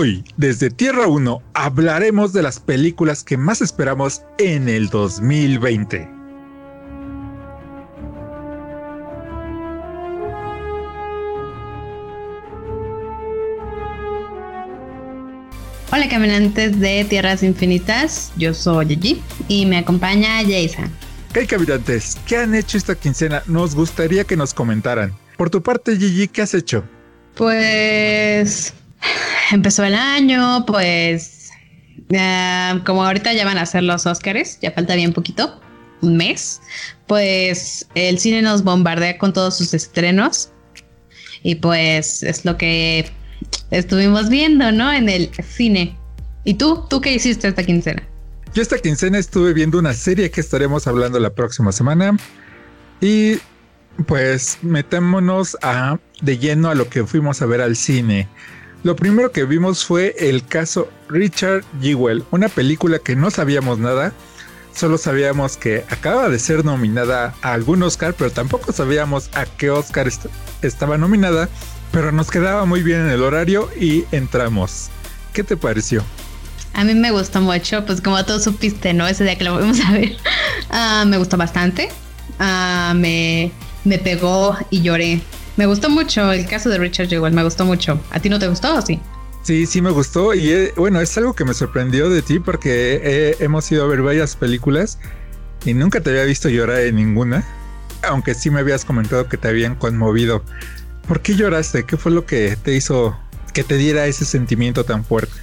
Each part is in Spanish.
Hoy, desde Tierra 1, hablaremos de las películas que más esperamos en el 2020. Hola caminantes de Tierras Infinitas, yo soy Gigi y me acompaña Jason. ¿Qué caminantes? ¿Qué han hecho esta quincena? Nos gustaría que nos comentaran. Por tu parte, Gigi, ¿qué has hecho? Pues empezó el año, pues como ahorita ya van a ser los Oscars, ya falta bien poquito, un mes, pues el cine nos bombardea con todos sus estrenos y pues es lo que estuvimos viendo, ¿no? En el cine. ¿Y tú? ¿Tú qué hiciste esta quincena? Yo esta quincena estuve viendo una serie que estaremos hablando la próxima semana. Y pues metémonos a, de lleno a lo que fuimos a ver al cine. Lo primero que vimos fue el caso Richard Jewell, una película que no sabíamos nada. Solo sabíamos que acaba de ser nominada a algún Oscar, pero tampoco sabíamos a qué Oscar estaba nominada pero nos quedaba muy bien en el horario y entramos. ¿Qué te pareció? A mí me gustó mucho, pues como todos supiste, ¿no? Ese día que lo vamos a ver. Ah, me gustó bastante. Ah, me, me pegó y lloré. Me gustó mucho el caso de Richard Jewell, me gustó mucho. ¿A ti no te gustó o sí? Sí, sí me gustó y eh, bueno, es algo que me sorprendió de ti porque eh, hemos ido a ver varias películas y nunca te había visto llorar en ninguna, aunque sí me habías comentado que te habían conmovido. ¿Por qué lloraste? ¿Qué fue lo que te hizo que te diera ese sentimiento tan fuerte?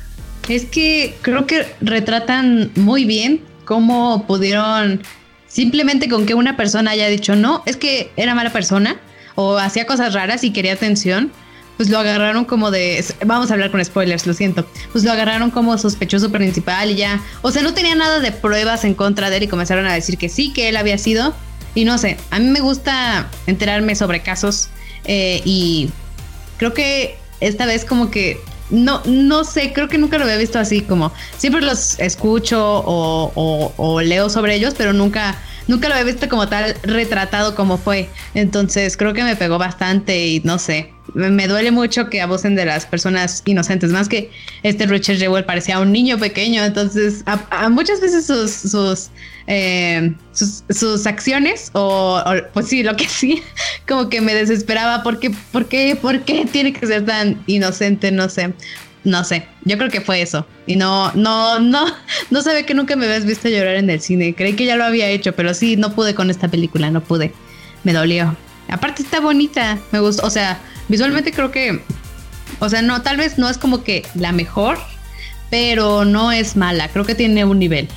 Es que creo que retratan muy bien cómo pudieron simplemente con que una persona haya dicho no, es que era mala persona o hacía cosas raras y quería atención, pues lo agarraron como de, vamos a hablar con spoilers, lo siento, pues lo agarraron como sospechoso principal y ya, o sea, no tenía nada de pruebas en contra de él y comenzaron a decir que sí, que él había sido, y no sé, a mí me gusta enterarme sobre casos eh, y creo que esta vez como que no, no sé, creo que nunca lo había visto así como siempre los escucho o, leo sobre ellos, pero nunca, nunca lo había visto como tal retratado como fue. Entonces creo que me pegó bastante y no sé, me, duele mucho que abusen de las personas inocentes, más que este Richard Jewell parecía un niño pequeño, entonces a, muchas veces sus, sus eh, sus, acciones o, pues sí, lo que sí, como que me desesperaba. Porque, ¿por qué, por qué tiene que ser tan inocente? No sé, no sé, yo creo que fue eso. Y no, no, no, no sabía que nunca me habías visto llorar en el cine, creí que ya lo había hecho, pero sí, no pude con esta película, no pude, me dolió. Aparte está bonita, me gustó, o sea, visualmente creo que, o sea, no, tal vez no es como que la mejor, pero no es mala, creo que tiene un nivel.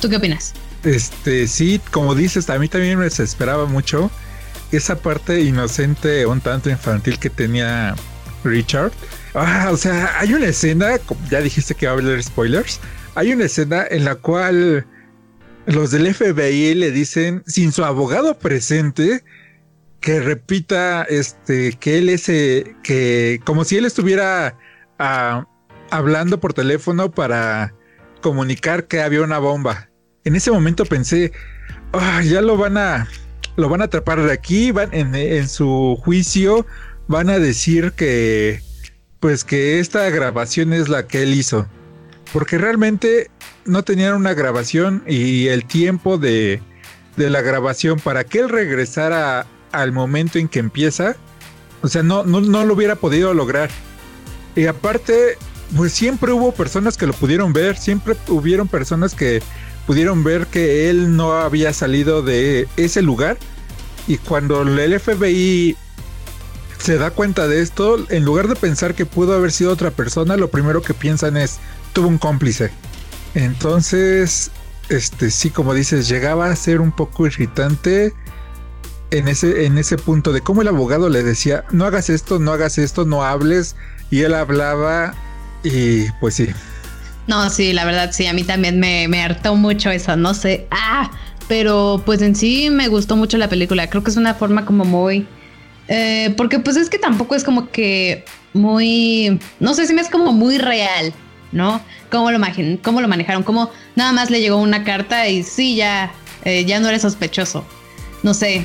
¿Tú qué opinas? Este, sí, como dices, a mí también me desesperaba mucho esa parte inocente, un tanto infantil que tenía Richard. Ah, o sea, hay una escena, ya dijiste que va a haber spoilers, hay una escena en la cual los del FBI le dicen, sin su abogado presente, que repita este que él es eh, que como si él estuviera ah, hablando por teléfono para comunicar que había una bomba. En ese momento pensé, ah, ya lo van a, lo van a atrapar de aquí, van en, su juicio, van a decir que, pues que esta grabación es la que él hizo. Porque realmente no tenían una grabación y el tiempo de, de la grabación para que él regresara al momento en que empieza, o sea, no, no, no lo hubiera podido lograr. Y aparte, pues siempre hubo personas que lo pudieron ver, siempre hubieron personas que pudieron ver que él no había salido de ese lugar y cuando el FBI se da cuenta de esto, en lugar de pensar que pudo haber sido otra persona, lo primero que piensan es tuvo un cómplice. Entonces, este sí, como dices, llegaba a ser un poco irritante en ese, en ese punto de cómo el abogado le decía, no hagas esto, no hagas esto, no hables, y él hablaba y pues sí, no, sí, la verdad sí, a mí también me, me hartó mucho eso, no sé, ah, pero pues en sí me gustó mucho la película, creo que es una forma como muy... Eh, porque pues es que tampoco es como que muy, no sé si me es como muy real, ¿no? ¿Cómo lo, cómo lo manejaron? ¿Cómo nada más le llegó una carta y sí, ya, eh, ya no eres sospechoso? No sé.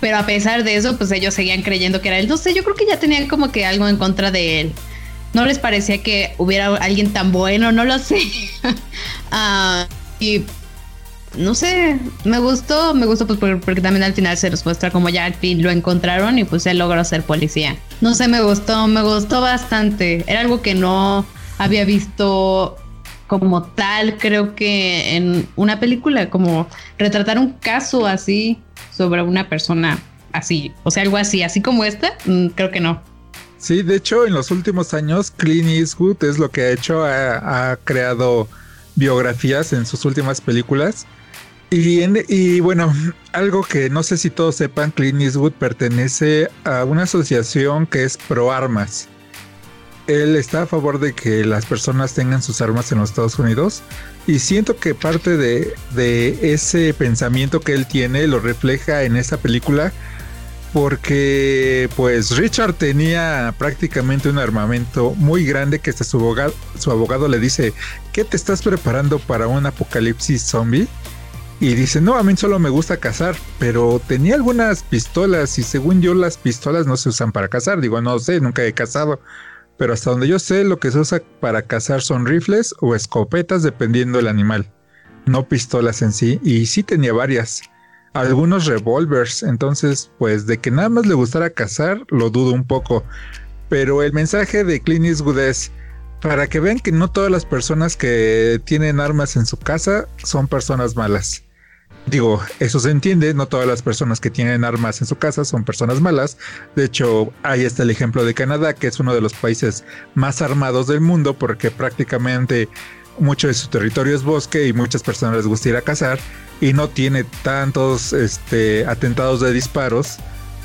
Pero a pesar de eso, pues ellos seguían creyendo que era él. No sé, yo creo que ya tenían como que algo en contra de él. no les parecía que hubiera alguien tan bueno, no lo sé. Ah, y no sé, me gustó, me gustó pues porque, también al final se les muestra como ya al fin lo encontraron y pues él logró ser policía. No sé, me gustó, me gustó bastante. Era algo que no había visto como tal, creo que en una película, como retratar un caso así sobre una persona así, o sea, algo así, así como esta, mm, creo que no. Sí, de hecho, en los últimos años, Clint Eastwood es lo que ha hecho, ha creado biografías en sus últimas películas y, bueno, algo que no sé si todos sepan, Clint Eastwood pertenece a una asociación que es pro armas. Él está a favor de que las personas tengan sus armas en los Estados Unidos y siento que parte de, ese pensamiento que él tiene lo refleja en esa película porque pues Richard tenía prácticamente un armamento muy grande que hasta su abogado, su abogado le dice, ¿qué te estás preparando para un apocalipsis zombie? Y dice, no, a mí solo me gusta cazar, pero tenía algunas pistolas y según yo las pistolas no se usan para cazar. Digo, no sé, nunca he cazado. Pero hasta donde yo sé, lo que se usa para cazar son rifles o escopetas dependiendo del animal. No pistolas en sí. Y sí tenía varias. Algunos revólveres. Entonces, pues de que nada más le gustara cazar, lo dudo un poco. Pero el mensaje de Clint Eastwood es, para que vean que no todas las personas que tienen armas en su casa son personas malas. Digo, eso se entiende, no todas las personas que tienen armas en su casa son personas malas. De hecho, ahí está el ejemplo de Canadá, que es uno de los países más armados del mundo porque prácticamente mucho de su territorio es bosque y muchas personas les gusta ir a cazar y no tiene tantos este, atentados de disparos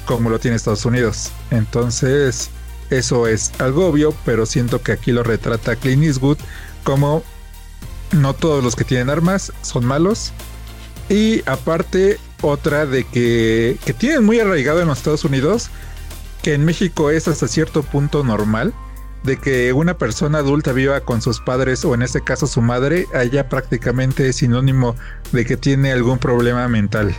como lo tiene Estados Unidos. Entonces, eso es algo obvio, pero siento que aquí lo retrata Clint Eastwood como no todos los que tienen armas son malos y aparte, otra de que, que tienen muy arraigado en los Estados Unidos, que en México es hasta cierto punto normal, de que una persona adulta viva con sus padres o en este caso su madre, allá prácticamente es sinónimo de que tiene algún problema mental.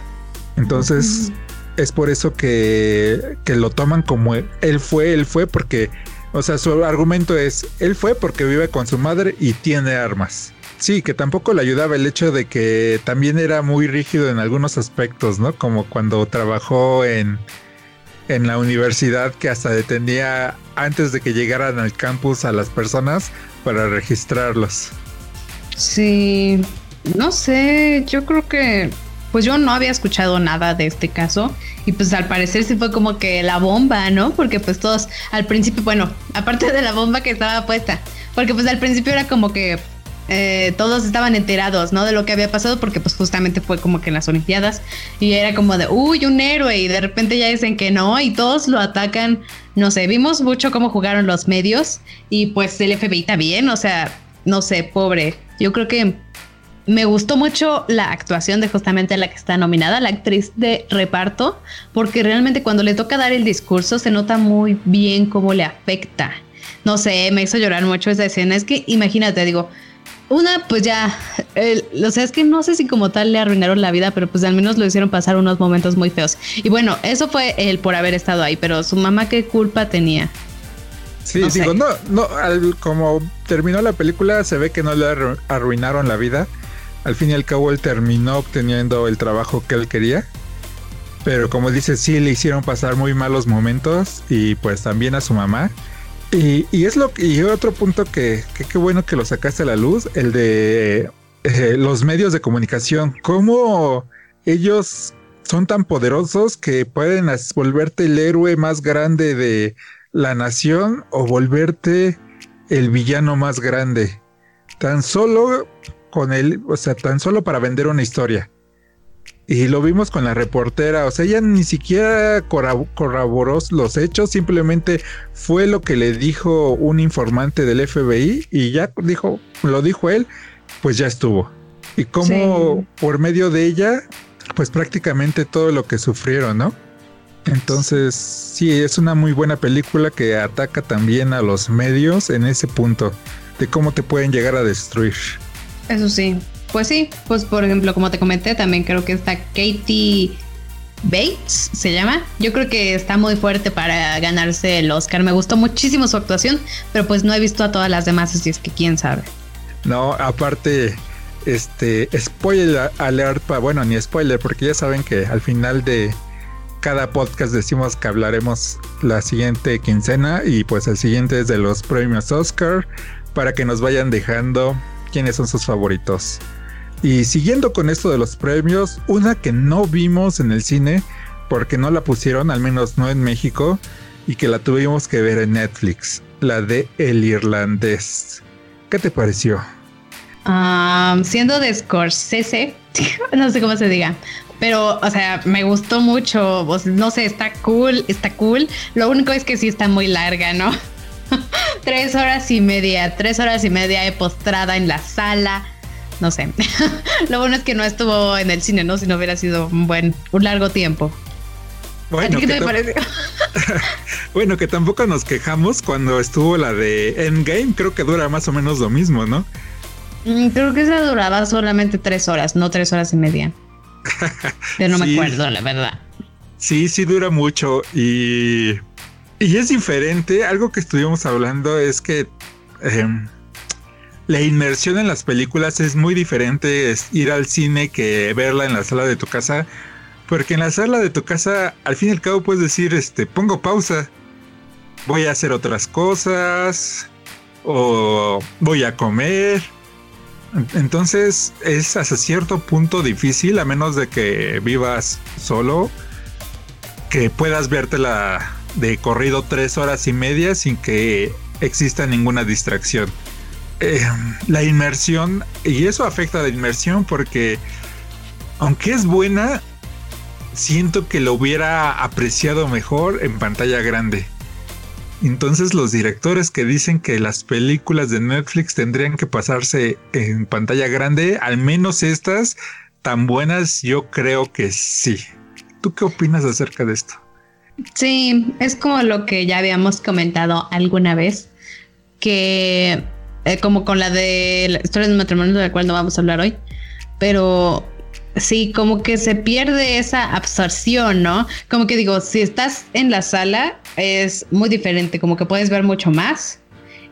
Entonces, es por eso que, que lo toman como él fue, él fue porque, o sea, su argumento es, él fue porque vive con su madre y tiene armas. Sí, que tampoco le ayudaba el hecho de que también era muy rígido en algunos aspectos, ¿no? Como cuando trabajó en, en la universidad que hasta detenía antes de que llegaran al campus a las personas para registrarlos. Sí, no sé, yo creo que pues yo no había escuchado nada de este caso y pues al parecer sí fue como que la bomba, ¿no? Porque pues todos al principio, bueno, aparte de la bomba que estaba puesta, porque pues al principio era como que eh, todos estaban enterados, ¿no? De lo que había pasado porque pues justamente fue como que en las Olimpiadas y era como de, uy, un héroe y de repente ya dicen que no y todos lo atacan, no sé, vimos mucho cómo jugaron los medios y pues el FBI también, o sea, no sé, pobre, yo creo que me gustó mucho la actuación de justamente la que está nominada, la actriz de reparto, porque realmente cuando le toca dar el discurso se nota muy bien cómo le afecta. No sé, me hizo llorar mucho esa escena. Es que imagínate, digo, una, pues ya, o sea, es que no sé si como tal le arruinaron la vida, pero pues al menos lo hicieron pasar unos momentos muy feos. Y bueno, eso fue el por haber estado ahí, pero su mamá qué culpa tenía. Sí, digo, no, no, como terminó la película, se ve que no le arruinaron la vida. Al fin y al cabo, él terminó obteniendo el trabajo que él quería. Pero como dice, sí le hicieron pasar muy malos momentos y pues también a su mamá. Y, es lo y otro punto que qué bueno que lo sacaste a la luz, el de eh, los medios de comunicación, cómo ellos son tan poderosos que pueden volverte el héroe más grande de la nación o volverte el villano más grande. Tan solo con él, o sea, tan solo para vender una historia. Y lo vimos con la reportera, o sea, ella ni siquiera corroboró los hechos, simplemente fue lo que le dijo un informante del FBI y ya dijo, lo dijo él, pues ya estuvo. Y como por medio de ella, pues prácticamente todo lo que sufrieron, ¿no? Entonces, sí, es una muy buena película que ataca también a los medios en ese punto de cómo te pueden llegar a destruir. Eso sí, pues sí, pues por ejemplo, como te comenté, también creo que está Katie Bates se llama. Yo creo que está muy fuerte para ganarse el Oscar. Me gustó muchísimo su actuación, pero pues no he visto a todas las demás, así es que quién sabe. No, aparte, este, spoiler alert, bueno, ni spoiler, porque ya saben que al final de cada podcast decimos que hablaremos la siguiente quincena y pues el siguiente es de los premios Oscar para que nos vayan dejando quiénes son sus favoritos. Y siguiendo con esto de los premios, una que no vimos en el cine porque no la pusieron, al menos no en México, y que la tuvimos que ver en Netflix, la de El Irlandés. ¿Qué te pareció? siendo de Scorsese, no sé cómo se diga, pero, o sea, me gustó mucho. no sé, está cool, está cool. Lo único es que sí está muy larga, ¿no? tres horas y media, tres horas y media he postrada en la sala. No sé. Lo bueno es que no estuvo en el cine, ¿no? Si no hubiera sido un buen, un largo tiempo. Bueno, qué te parece? bueno, que tampoco nos quejamos cuando estuvo la de Endgame. Creo que dura más o menos lo mismo, ¿no? Mm, creo que esa duraba solamente tres horas, no tres horas y media. Pero no me acuerdo, la verdad. Sí, sí dura mucho y, y es diferente. Algo que estuvimos hablando es que em, la inmersión en las películas es muy diferente es ir al cine que verla en la sala de tu casa. Porque en la sala de tu casa, al fin y al cabo, puedes decir, este, pongo pausa. Voy a hacer otras cosas. O voy a comer entonces es hasta cierto punto difícil, a menos de que vivas solo, que puedas vértela de corrido tres horas y media sin que exista ninguna distracción. Eh, la inmersión, y eso afecta a la inmersión porque, aunque es buena, siento que lo hubiera apreciado mejor en pantalla grande. Entonces los directores que dicen que las películas de Netflix tendrían que pasarse en pantalla grande, al menos estas tan buenas, yo creo que sí. ¿Tú qué opinas acerca de esto? Sí, es como lo que ya habíamos comentado alguna vez, que eh, como con la de la historia del matrimonio de la cual no vamos a hablar hoy, pero sí, como que se pierde esa absorción, ¿no? Como que digo, si estás en la sala es muy diferente, como que puedes ver mucho más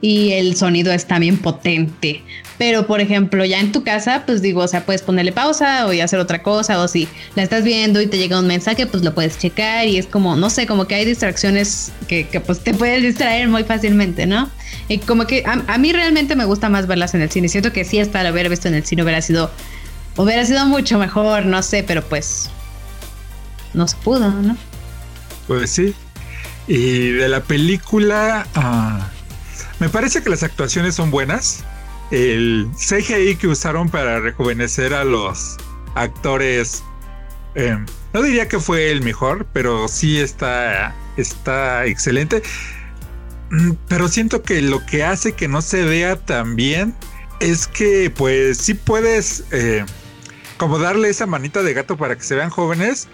y el sonido es también potente. Pero, por ejemplo, ya en tu casa, pues digo, o sea, puedes ponerle pausa o hacer otra cosa, o si la estás viendo y te llega un mensaje, pues lo puedes checar y es como, no sé, como que hay distracciones que, pues te puedes distraer muy fácilmente, ¿no? Y como que a, mí realmente me gusta más verlas en el cine. Siento que sí, hasta haber visto en el cine hubiera sido Hubiera sido mucho mejor, no sé, pero pues no se pudo, ¿no? Pues sí. Y de la película, ah, me parece que las actuaciones son buenas. El CGI que usaron para rejuvenecer a los actores, em, no diría que fue el mejor, pero sí está, está excelente. Mm, pero siento que lo que hace que no se vea tan bien es que pues sí puedes... Eh, como darle esa manita de gato para que se vean jóvenes,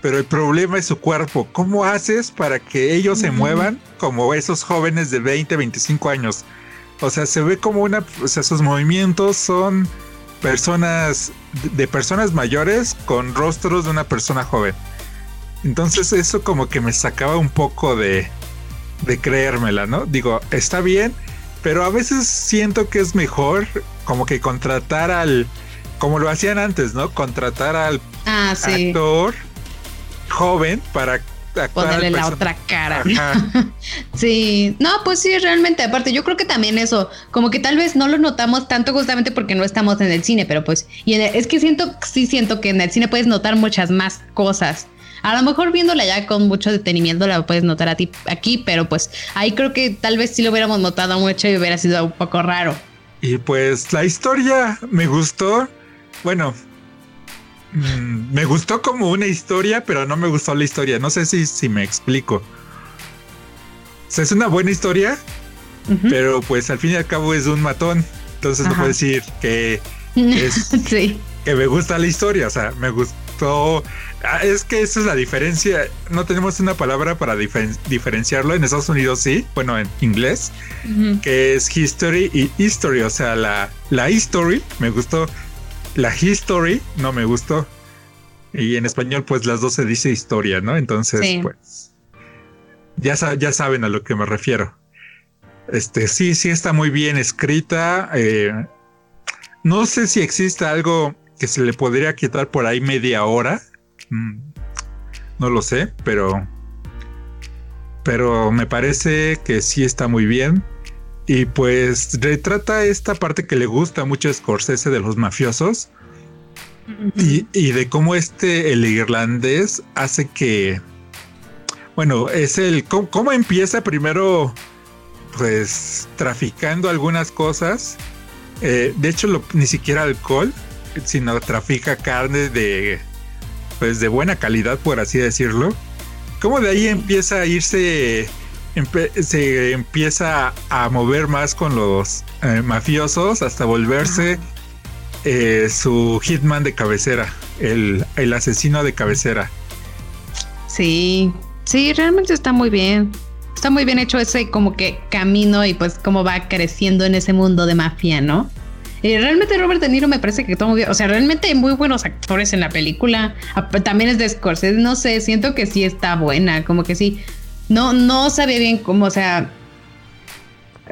pero el problema es su cuerpo. ¿Cómo haces para que ellos se muevan como esos jóvenes de 20, 25 años? O sea, se ve como una, o sea, sus movimientos son personas de personas mayores con rostros de una persona joven. Entonces eso como que me sacaba un poco de, de creérmela, ¿no? Digo, está bien, pero a veces siento que es mejor como que contratar al como lo hacían antes, ¿no? Contratar al ah, actor joven para ponerle la otra cara. sí, no, pues sí, realmente, aparte, yo creo que también eso, como que tal vez no lo notamos tanto justamente porque no estamos en el cine, pero pues, y es que siento, sí siento que en el cine puedes notar muchas más cosas. A lo mejor viéndola ya con mucho detenimiento la puedes notar a ti aquí, pero pues ahí creo que tal vez sí lo hubiéramos notado mucho y hubiera sido un poco raro. Y pues la historia me gustó. Bueno, mm, me gustó como una historia, pero no me gustó la historia. No sé si, si me explico. O sea, es una buena historia, pero pues al fin y al cabo es un matón. Entonces no puedo decir que es que me gusta la historia. O sea, me gustó. Ah, es que esa es la diferencia. No tenemos una palabra para diferenciarlo. En Estados Unidos sí, bueno, en inglés, que es history y history. O sea, la, la history me gustó la history no me gustó. Y en español, pues las dos se dice historia, ¿no? Entonces, pues ya, ya saben a lo que me refiero. Este, sí, sí está muy bien escrita. Eh, no sé si existe algo que se le podría quitar por ahí media hora. Mm, no lo sé, pero. Pero me parece que sí está muy bien. Y pues retrata esta parte que le gusta mucho a Scorsese de los mafiosos. y, y, de cómo este, el irlandés, hace que. Bueno, es el. cómo empieza primero pues traficando algunas cosas. Eh, de hecho, ni siquiera alcohol, sino trafica carne de pues de buena calidad, por así decirlo. Como de ahí empieza a irse, se empieza a mover más con los eh, mafiosos hasta volverse eh, su hitman de cabecera, el, el asesino de cabecera. Sí, sí, realmente está muy bien está muy bien hecho ese como que camino y pues cómo va creciendo en ese mundo de mafia, ¿no? Y realmente Robert De Niro me parece que todo muy bien. O sea, realmente hay muy buenos actores en la película. Ah, también es de Scorsese. No sé, siento que sí está buena. Como que sí. No, no sabía bien cómo, o sea.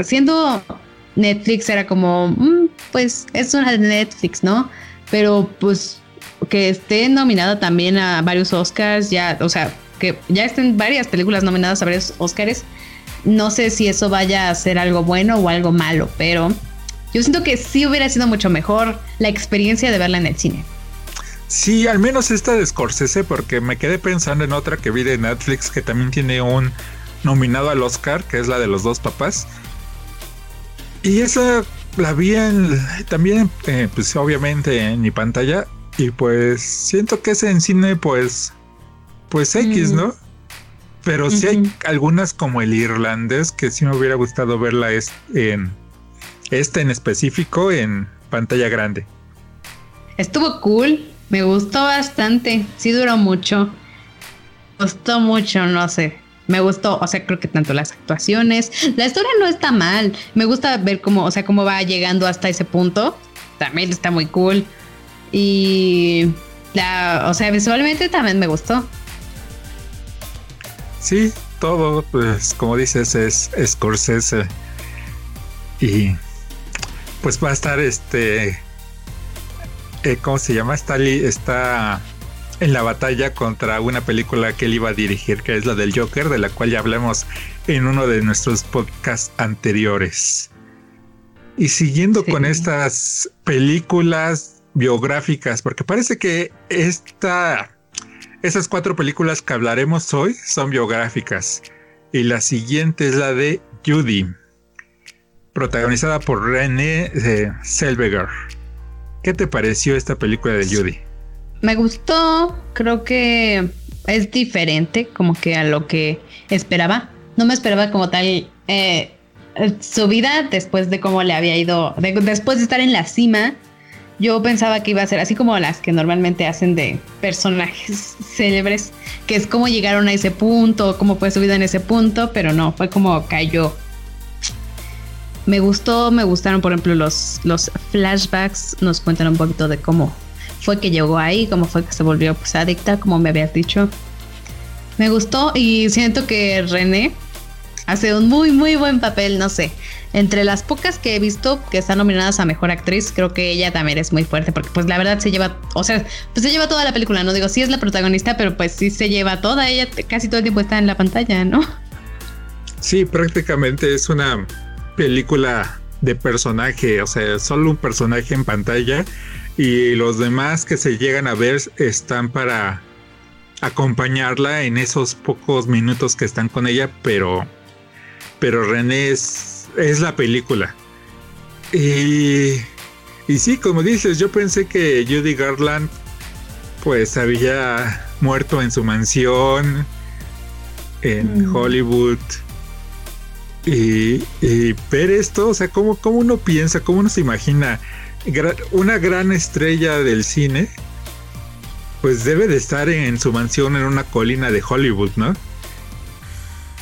Siendo Netflix era como, mm, pues es una de Netflix, ¿no? Pero pues que esté nominada también a varios Oscars, ya, o sea, que ya estén varias películas nominadas a varios Oscars. No sé si eso vaya a ser algo bueno o algo malo, pero yo siento que sí hubiera sido mucho mejor la experiencia de verla en el cine. Sí, al menos esta de Scorsese, porque me quedé pensando en otra que vi de Netflix que también tiene un nominado al Oscar, que es la de los dos papás. Y esa la vi en, también, eh, pues obviamente en mi pantalla. Y pues siento que ese en cine, pues pues X, ¿no? Pero sí hay algunas como el irlandés que sí me hubiera gustado verla en esta en específico en pantalla grande. Estuvo cool, me gustó bastante, sí duró mucho. Me gustó mucho, no sé. Me gustó, o sea, creo que tanto las actuaciones, la historia no está mal. Me gusta ver cómo, o sea, cómo va llegando hasta ese punto. También está muy cool. Y la, o sea, visualmente también me gustó. Sí, todo, pues como dices, es Scorsese. Y pues va a estar este. Eh, ¿Cómo se llama? Está, está en la batalla contra una película que él iba a dirigir, que es la del Joker, de la cual ya hablamos en uno de nuestros podcasts anteriores. Y siguiendo con estas películas biográficas, porque parece que esta esas cuatro películas que hablaremos hoy son biográficas y la siguiente es la de Judy, protagonizada por René eh, Selveger. ¿Qué te pareció esta película de Judy? Me gustó, creo que es diferente como que a lo que esperaba. No me esperaba como tal eh, su vida después de cómo le había ido, después de estar en la cima yo pensaba que iba a ser así como las que normalmente hacen de personajes célebres, que es cómo llegaron a ese punto, cómo fue su vida en ese punto, pero no, fue como cayó. Me gustó, me gustaron, por ejemplo, los, los flashbacks, nos cuentan un poquito de cómo fue que llegó ahí, cómo fue que se volvió pues, adicta, como me habías dicho. Me gustó y siento que René hace un muy, muy buen papel, no sé. Entre las pocas que he visto que están nominadas a mejor actriz, creo que ella también es muy fuerte porque pues la verdad se lleva, o sea, pues se lleva toda la película, no digo, sí es la protagonista, pero pues sí se lleva toda, ella casi todo el tiempo está en la pantalla, ¿no? Sí, prácticamente es una película de personaje, o sea, solo un personaje en pantalla y los demás que se llegan a ver están para acompañarla en esos pocos minutos que están con ella, pero pero René es es la película. Y, y sí, como dices, yo pensé que Judy Garland pues había muerto en su mansión en mm. Hollywood. Y, ver esto, o sea, ¿cómo, ¿cómo, uno piensa, cómo uno se imagina una gran estrella del cine? Pues debe de estar en su mansión en una colina de Hollywood, ¿no?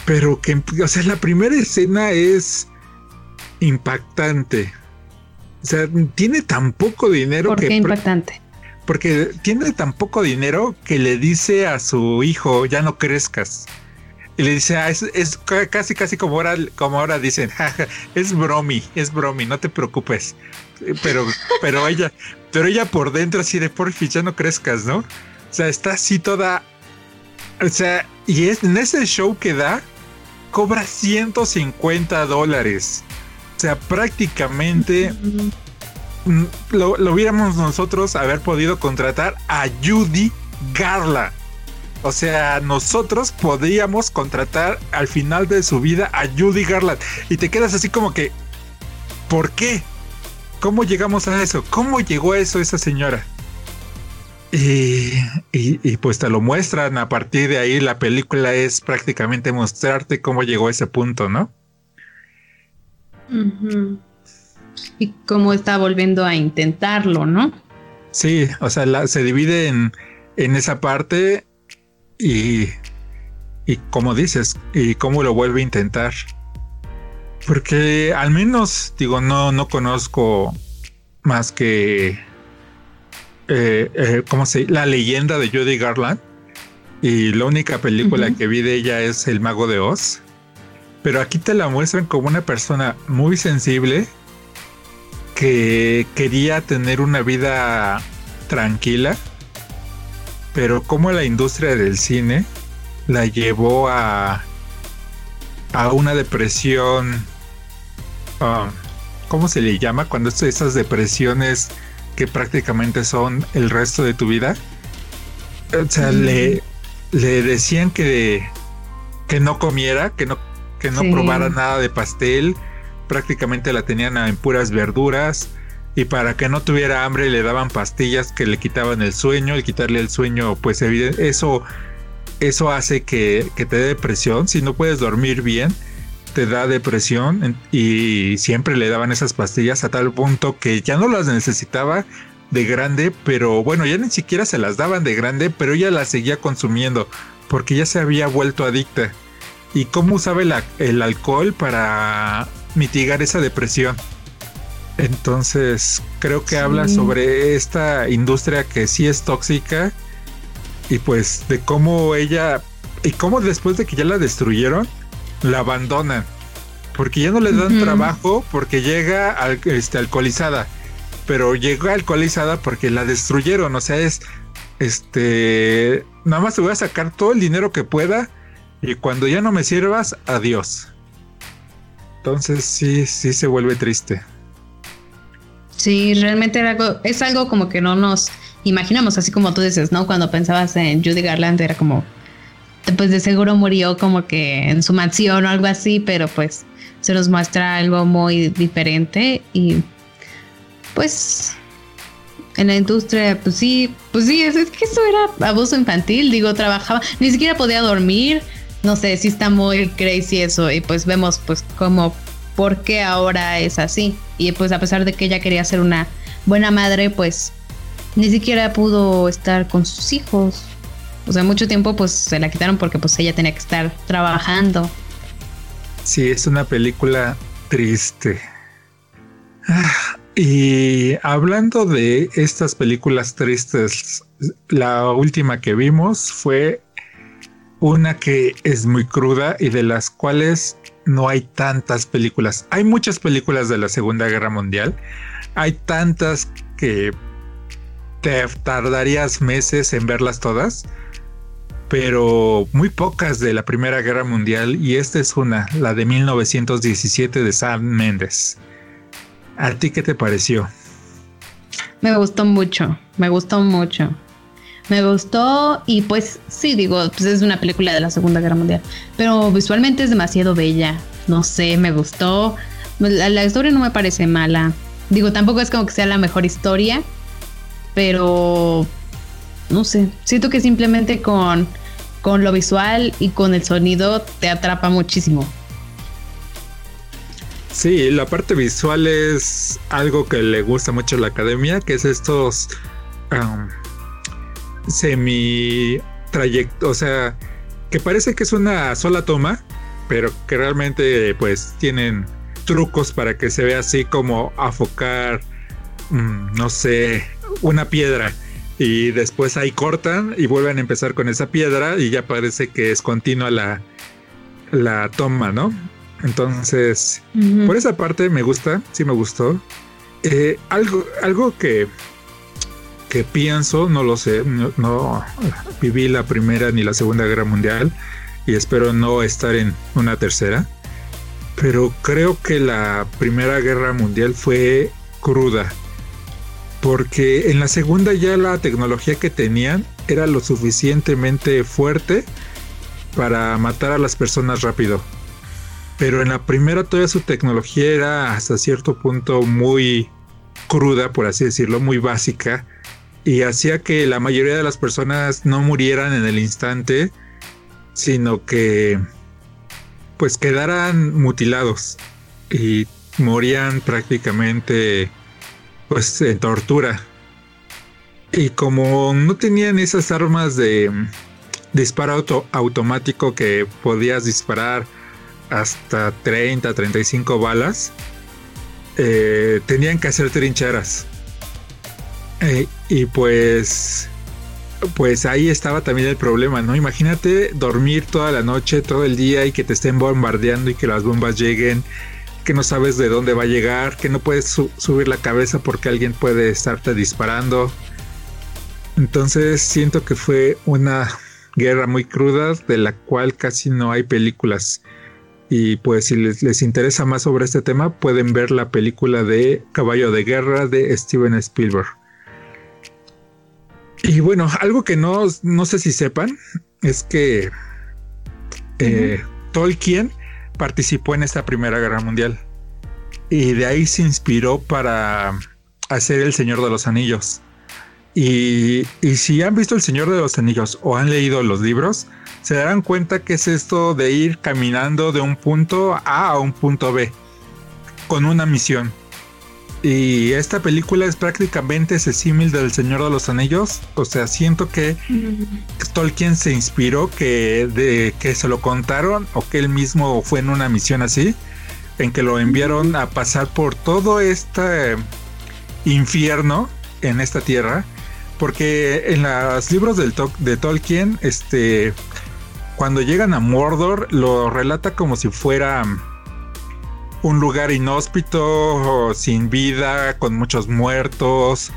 Pero que, o sea, la primera escena es impactante. O sea, tiene tan poco dinero ¿Por que. Qué impactante? porque tiene tan poco dinero que le dice a su hijo, ya no crezcas. Y le dice, ah, es, casi, casi como ahora, como ahora dicen, es bromi, es bromi, no te preocupes. Pero, pero ella, pero ella por dentro así de porfis, ya no crezcas, ¿no? O sea, está así toda, o sea, y es en ese show que da, cobra 150 dólares. O sea, prácticamente mm, lo, lo hubiéramos nosotros haber podido contratar a Judy Garland. O sea, nosotros podríamos contratar al final de su vida a Judy Garland. Y te quedas así como que, ¿por qué? ¿Cómo llegamos a eso? ¿Cómo llegó a eso esa señora? Y, y, pues te lo muestran. A partir de ahí, la película es prácticamente mostrarte cómo llegó a ese punto, ¿no? Y cómo está volviendo a intentarlo, ¿no? Sí, o sea, se divide en, en esa parte y, y como dices, y cómo lo vuelve a intentar. Porque al menos, digo, no, no conozco más que, eh, eh, ¿cómo se La leyenda de Judy Garland. Y la única película que vi de ella es El Mago de Oz. Pero aquí te la muestran como una persona muy sensible que quería tener una vida tranquila pero como la industria del cine la llevó a, a una depresión, um, ¿cómo se le llama? Cuando esas depresiones que prácticamente son el resto de tu vida. O sea, le, le decían que, que no comiera, que no, que no probara nada de pastel, prácticamente la tenían en puras verduras y para que no tuviera hambre le daban pastillas que le quitaban el sueño, el quitarle el sueño, pues eso, eso hace que, te dé depresión, si no puedes dormir bien, te da depresión y siempre le daban esas pastillas a tal punto que ya no las necesitaba de grande, pero bueno, ya ni siquiera se las daban de grande, pero ella las seguía consumiendo porque ya se había vuelto adicta. ¿Y cómo usaba el alcohol para mitigar esa depresión? Entonces, creo que habla sobre esta industria que sí es tóxica y pues de cómo ella y cómo después de que ya la destruyeron, la abandonan. Porque ya no le dan trabajo porque llega al, este, alcoholizada. Pero llega alcoholizada porque la destruyeron. O sea, es este. Nada más te voy a sacar todo el dinero que pueda. Y cuando ya no me sirvas, adiós. Entonces sí, sí se vuelve triste. Sí, realmente era es algo como que no nos imaginamos, así como tú dices, ¿no? Cuando pensabas en Judy Garland era como, pues de seguro murió como que en su mansión o algo así, pero pues se nos muestra algo muy diferente y pues en la industria, pues sí, pues sí, es, es que eso era abuso infantil, digo, trabajaba, ni siquiera podía dormir, no sé, sí está muy crazy eso y pues vemos pues cómo por qué ahora es así. Y pues a pesar de que ella quería ser una buena madre, pues ni siquiera pudo estar con sus hijos. O sea, mucho tiempo pues se la quitaron porque pues ella tenía que estar trabajando. Sí, es una película triste. Ah, y hablando de estas películas tristes, la última que vimos fue una que es muy cruda y de las cuales no hay tantas películas. Hay muchas películas de la Segunda Guerra Mundial. Hay tantas que te tardarías meses en verlas todas. Pero muy pocas de la Primera Guerra Mundial y esta es una, la de 1917 de Sam Mendes. ¿A ti qué te pareció? Me gustó mucho, me gustó mucho. Me gustó y pues sí, digo, pues es una película de la Segunda Guerra Mundial, pero visualmente es demasiado bella. No sé, me gustó. La, historia no me parece mala. Digo, tampoco es como que sea la mejor historia, pero no sé, siento que simplemente con, con lo visual y con el sonido te atrapa muchísimo. Sí, la parte visual es algo que le gusta mucho a la academia, que es estos um, semi trayecto, o sea, que parece que es una sola toma, pero que realmente pues tienen trucos para que se vea así como afocar, mm, no sé, una piedra y después ahí cortan y vuelven a empezar con esa piedra y ya parece que es continua la, la toma, ¿no? Entonces, por esa parte me gusta, sí me gustó. Eh, algo, algo que, que pienso, no lo sé, no, viví la primera ni la segunda guerra mundial y espero no estar en una tercera, pero creo que la primera guerra mundial fue cruda, porque en la segunda ya la tecnología que tenían era lo suficientemente fuerte para matar a las personas rápido. Pero en la primera toda su tecnología era hasta cierto punto muy cruda, por así decirlo, muy básica, y hacía que la mayoría de las personas no murieran en el instante, sino que pues quedaran mutilados y morían prácticamente pues en tortura. Y como no tenían esas armas de disparo automático que podías disparar hasta 30, 35 balas, eh, tenían que hacer trincheras. Eh, y pues, pues ahí estaba también el problema, ¿no? Imagínate dormir toda la noche, todo el día y que te estén bombardeando y que las bombas lleguen, que no sabes de dónde va a llegar, que no puedes subir la cabeza porque alguien puede estarte disparando. Entonces siento que fue una guerra muy cruda de la cual casi no hay películas. Y pues si les, interesa más sobre este tema, pueden ver la película de Caballo de Guerra de Steven Spielberg. Y bueno, algo que no, no sé si sepan es que eh, Tolkien participó en esta Primera Guerra Mundial. Y de ahí se inspiró para hacer El Señor de los Anillos. Y, si han visto El Señor de los Anillos o han leído los libros, se darán cuenta que es esto de ir caminando de un punto A a un punto B con una misión. Y esta película es prácticamente ese símil del Señor de los Anillos. O sea, siento que Tolkien se inspiró que de que se lo contaron o que él mismo fue en una misión así, en que lo enviaron a pasar por todo este infierno en esta tierra. Porque en los libros del de Tolkien, este, cuando llegan a Mordor, lo relata como si fuera un lugar inhóspito, sin vida, con muchos muertos.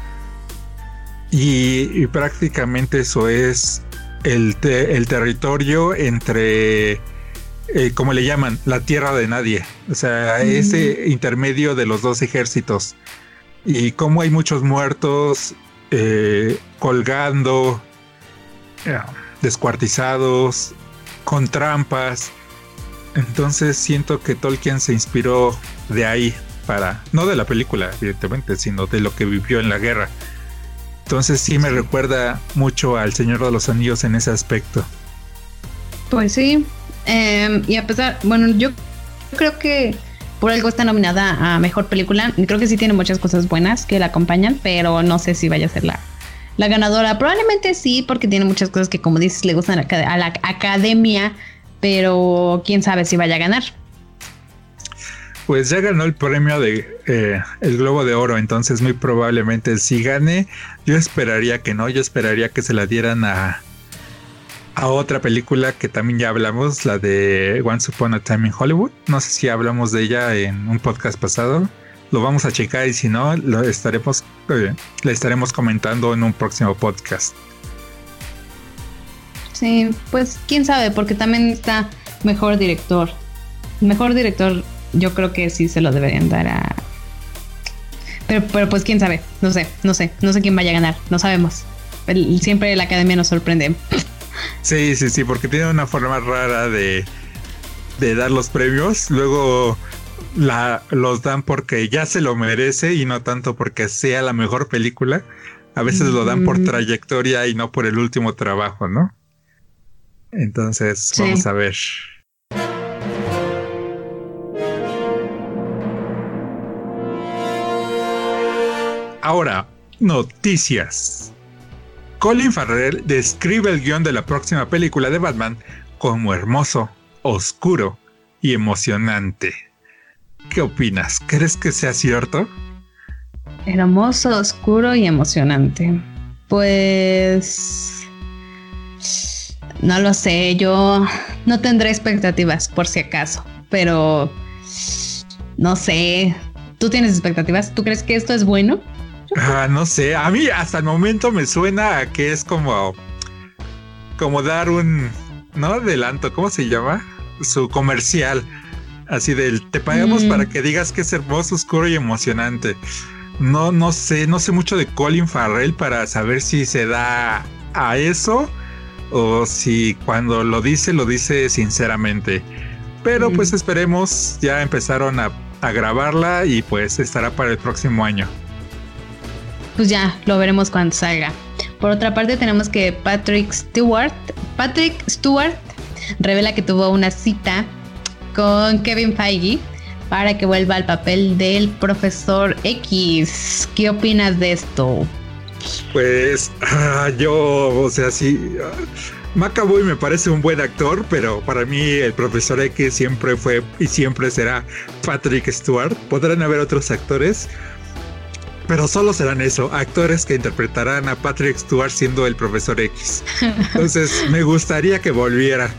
Y, prácticamente eso es el, el territorio entre, eh, como le llaman, la tierra de nadie. O sea, ese intermedio de los dos ejércitos. Y como hay muchos muertos eh, colgando, eh, descuartizados, con trampas. Entonces siento que Tolkien se inspiró de ahí para, no de la película, evidentemente, sino de lo que vivió en la guerra. Entonces sí me recuerda mucho al Señor de los Anillos en ese aspecto. Pues sí, em, y a pesar, bueno, yo creo que por algo está nominada a mejor película. Creo que sí tiene muchas cosas buenas que la acompañan, pero no sé si vaya a ser la, la ganadora. Probablemente sí, porque tiene muchas cosas que, como dices, le gustan a la academia, pero quién sabe si vaya a ganar. Pues ya ganó el premio de eh, el Globo de Oro, entonces muy probablemente si gane, yo esperaría que no, yo esperaría que se la dieran a a otra película que también ya hablamos, la de Once Upon a Time in Hollywood. No sé si hablamos de ella en un podcast pasado. Lo vamos a checar y si no, lo estaremos, eh, le estaremos comentando en un próximo podcast. Sí, pues quién sabe, porque también está mejor director. Mejor director, yo creo que sí se lo deberían dar a. Pero, pero pues quién sabe, no sé, no sé, no sé quién vaya a ganar, no sabemos. siempre la academia nos sorprende. Sí, sí, sí, porque tiene una forma rara de, de dar los premios. Luego la, los dan porque ya se lo merece y no tanto porque sea la mejor película. A veces lo dan por trayectoria y no por el último trabajo, ¿no? Entonces, vamos a ver. Ahora, noticias. Colin Farrell describe el guion de la próxima película de Batman como hermoso, oscuro y emocionante. ¿Qué opinas? ¿Crees que sea cierto? Hermoso, oscuro y emocionante. Pues no lo sé, yo no tendré expectativas por si acaso, pero no sé. ¿Tú tienes expectativas? ¿Tú crees que esto es bueno? Ah, no sé, a mí hasta el momento me suena a que es como como dar un no adelanto, ¿cómo se llama? Su comercial. Así del te pagamos para que digas que es hermoso, oscuro y emocionante. No, no sé, no sé mucho de Colin Farrell para saber si se da a eso o si cuando lo dice, lo dice sinceramente. Pero pues esperemos, ya empezaron a, a grabarla y pues estará para el próximo año. Pues ya, lo veremos cuando salga. Por otra parte, tenemos que Patrick Stewart, Patrick Stewart revela que tuvo una cita con Kevin Feige para que vuelva al papel del profesor X. ¿Qué opinas de esto? Pues ah, yo, o sea, sí. Uh, Macaboy me parece un buen actor, pero para mí el profesor X siempre fue y siempre será Patrick Stewart. Podrán haber otros actores, pero solo serán eso, actores que interpretarán a Patrick Stewart siendo el profesor X. Entonces me gustaría que volviera.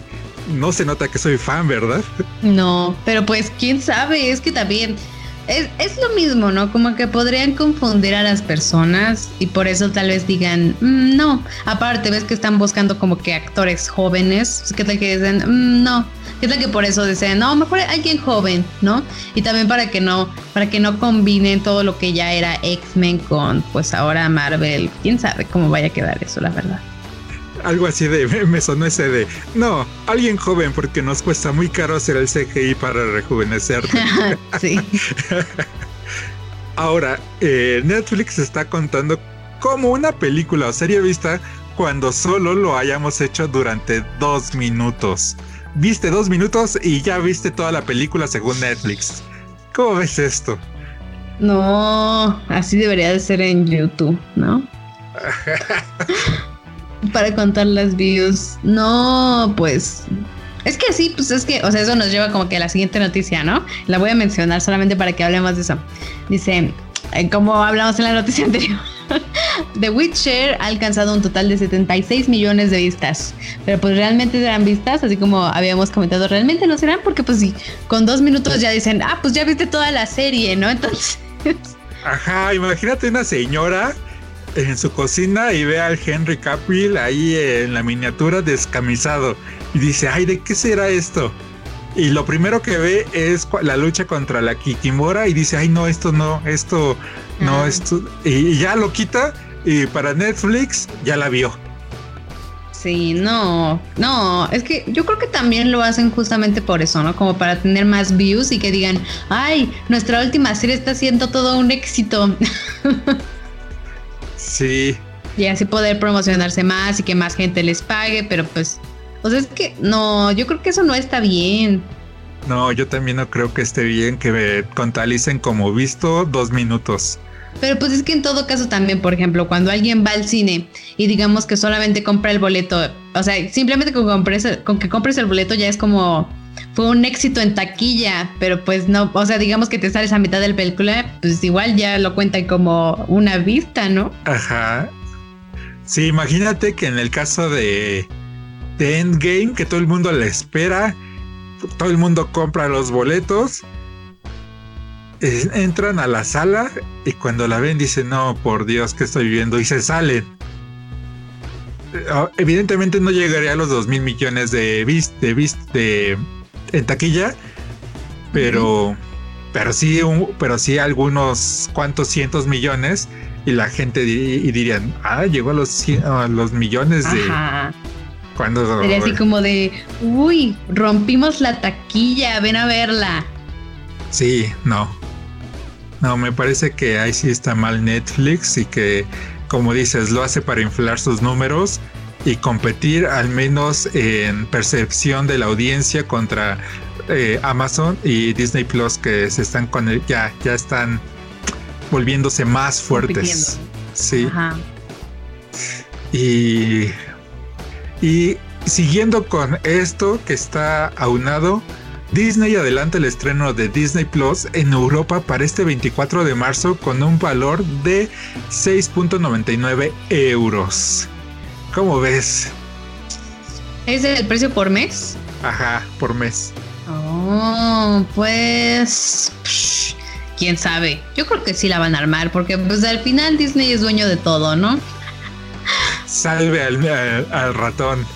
No se nota que soy fan, ¿verdad? No, pero pues quién sabe, es que también es, lo mismo, ¿no? Como que podrían confundir a las personas y por eso tal vez digan, mm, no. Aparte, ves que están buscando como que actores jóvenes. ¿Qué tal que dicen, mm, no? ¿Qué tal que por eso dicen, no, mejor alguien joven, ¿no? Y también para que no, para que no combinen todo lo que ya era X-Men con, pues ahora Marvel. Quién sabe cómo vaya a quedar eso, la verdad algo así de, me sonó ese de, no, alguien joven porque nos cuesta muy caro hacer el CGI para rejuvenecerte. sí. Ahora, eh, Netflix está contando como una película o serie vista cuando solo lo hayamos hecho durante dos minutos. Viste dos minutos y ya viste toda la película según Netflix. ¿Cómo ves esto? No, así debería de ser en YouTube, ¿no? para contar las views. No, pues. Es que sí, pues es que, o sea, eso nos lleva como que a la siguiente noticia, ¿no? La voy a mencionar solamente para que hablemos de eso. Dice, eh, como hablamos en la noticia anterior, The Witcher ha alcanzado un total de 76 millones de vistas. Pero pues realmente serán vistas, así como habíamos comentado, realmente no serán porque pues sí, con dos minutos ya dicen, ah, pues ya viste toda la serie, ¿no? Entonces... Ajá, imagínate una señora en su cocina y ve al Henry Cavill ahí en la miniatura descamisado y dice, ay, ¿de qué será esto? Y lo primero que ve es la lucha contra la Kikimora y dice, ay, no, esto no, esto no, esto... Y ya lo quita y para Netflix ya la vio. Sí, no, no, es que yo creo que también lo hacen justamente por eso, ¿no? Como para tener más views y que digan, ay, nuestra última serie está siendo todo un éxito. Sí. Y así poder promocionarse más y que más gente les pague, pero pues, o sea, es que no, yo creo que eso no está bien. No, yo también no creo que esté bien que me contalicen como visto dos minutos. Pero pues es que en todo caso también, por ejemplo, cuando alguien va al cine y digamos que solamente compra el boleto, o sea, simplemente con, compres, con que compres el boleto ya es como fue un éxito en taquilla, pero pues no, o sea, digamos que te sales a mitad de la película, pues igual ya lo cuentan como una vista, ¿no? Ajá. Sí, imagínate que en el caso de, de Endgame, que todo el mundo le espera, todo el mundo compra los boletos, entran a la sala y cuando la ven dicen, no, por Dios, ¿qué estoy viviendo? Y se salen. Ah, evidentemente no llegaría a los dos mil millones de vist de, de en taquilla, pero, pero sí, pero sí algunos cuantos cientos millones y la gente y dirían, ah, llegó a los, los millones de... Cuando, Sería así como de, uy, rompimos la taquilla, ven a verla. Sí, no. No, me parece que ahí sí está mal Netflix y que, como dices, lo hace para inflar sus números y competir al menos en percepción de la audiencia contra eh, Amazon y Disney Plus que se están con el, ya ya están volviéndose más fuertes. Sí. Y y siguiendo con esto que está aunado, Disney adelanta el estreno de Disney Plus en Europa para este 24 de marzo con un valor de 6.99 euros. ¿Cómo ves? ¿Es el precio por mes? Ajá, por mes. Oh, pues... Quién sabe. Yo creo que sí la van a armar porque pues al final Disney es dueño de todo, ¿no? Salve al, al ratón.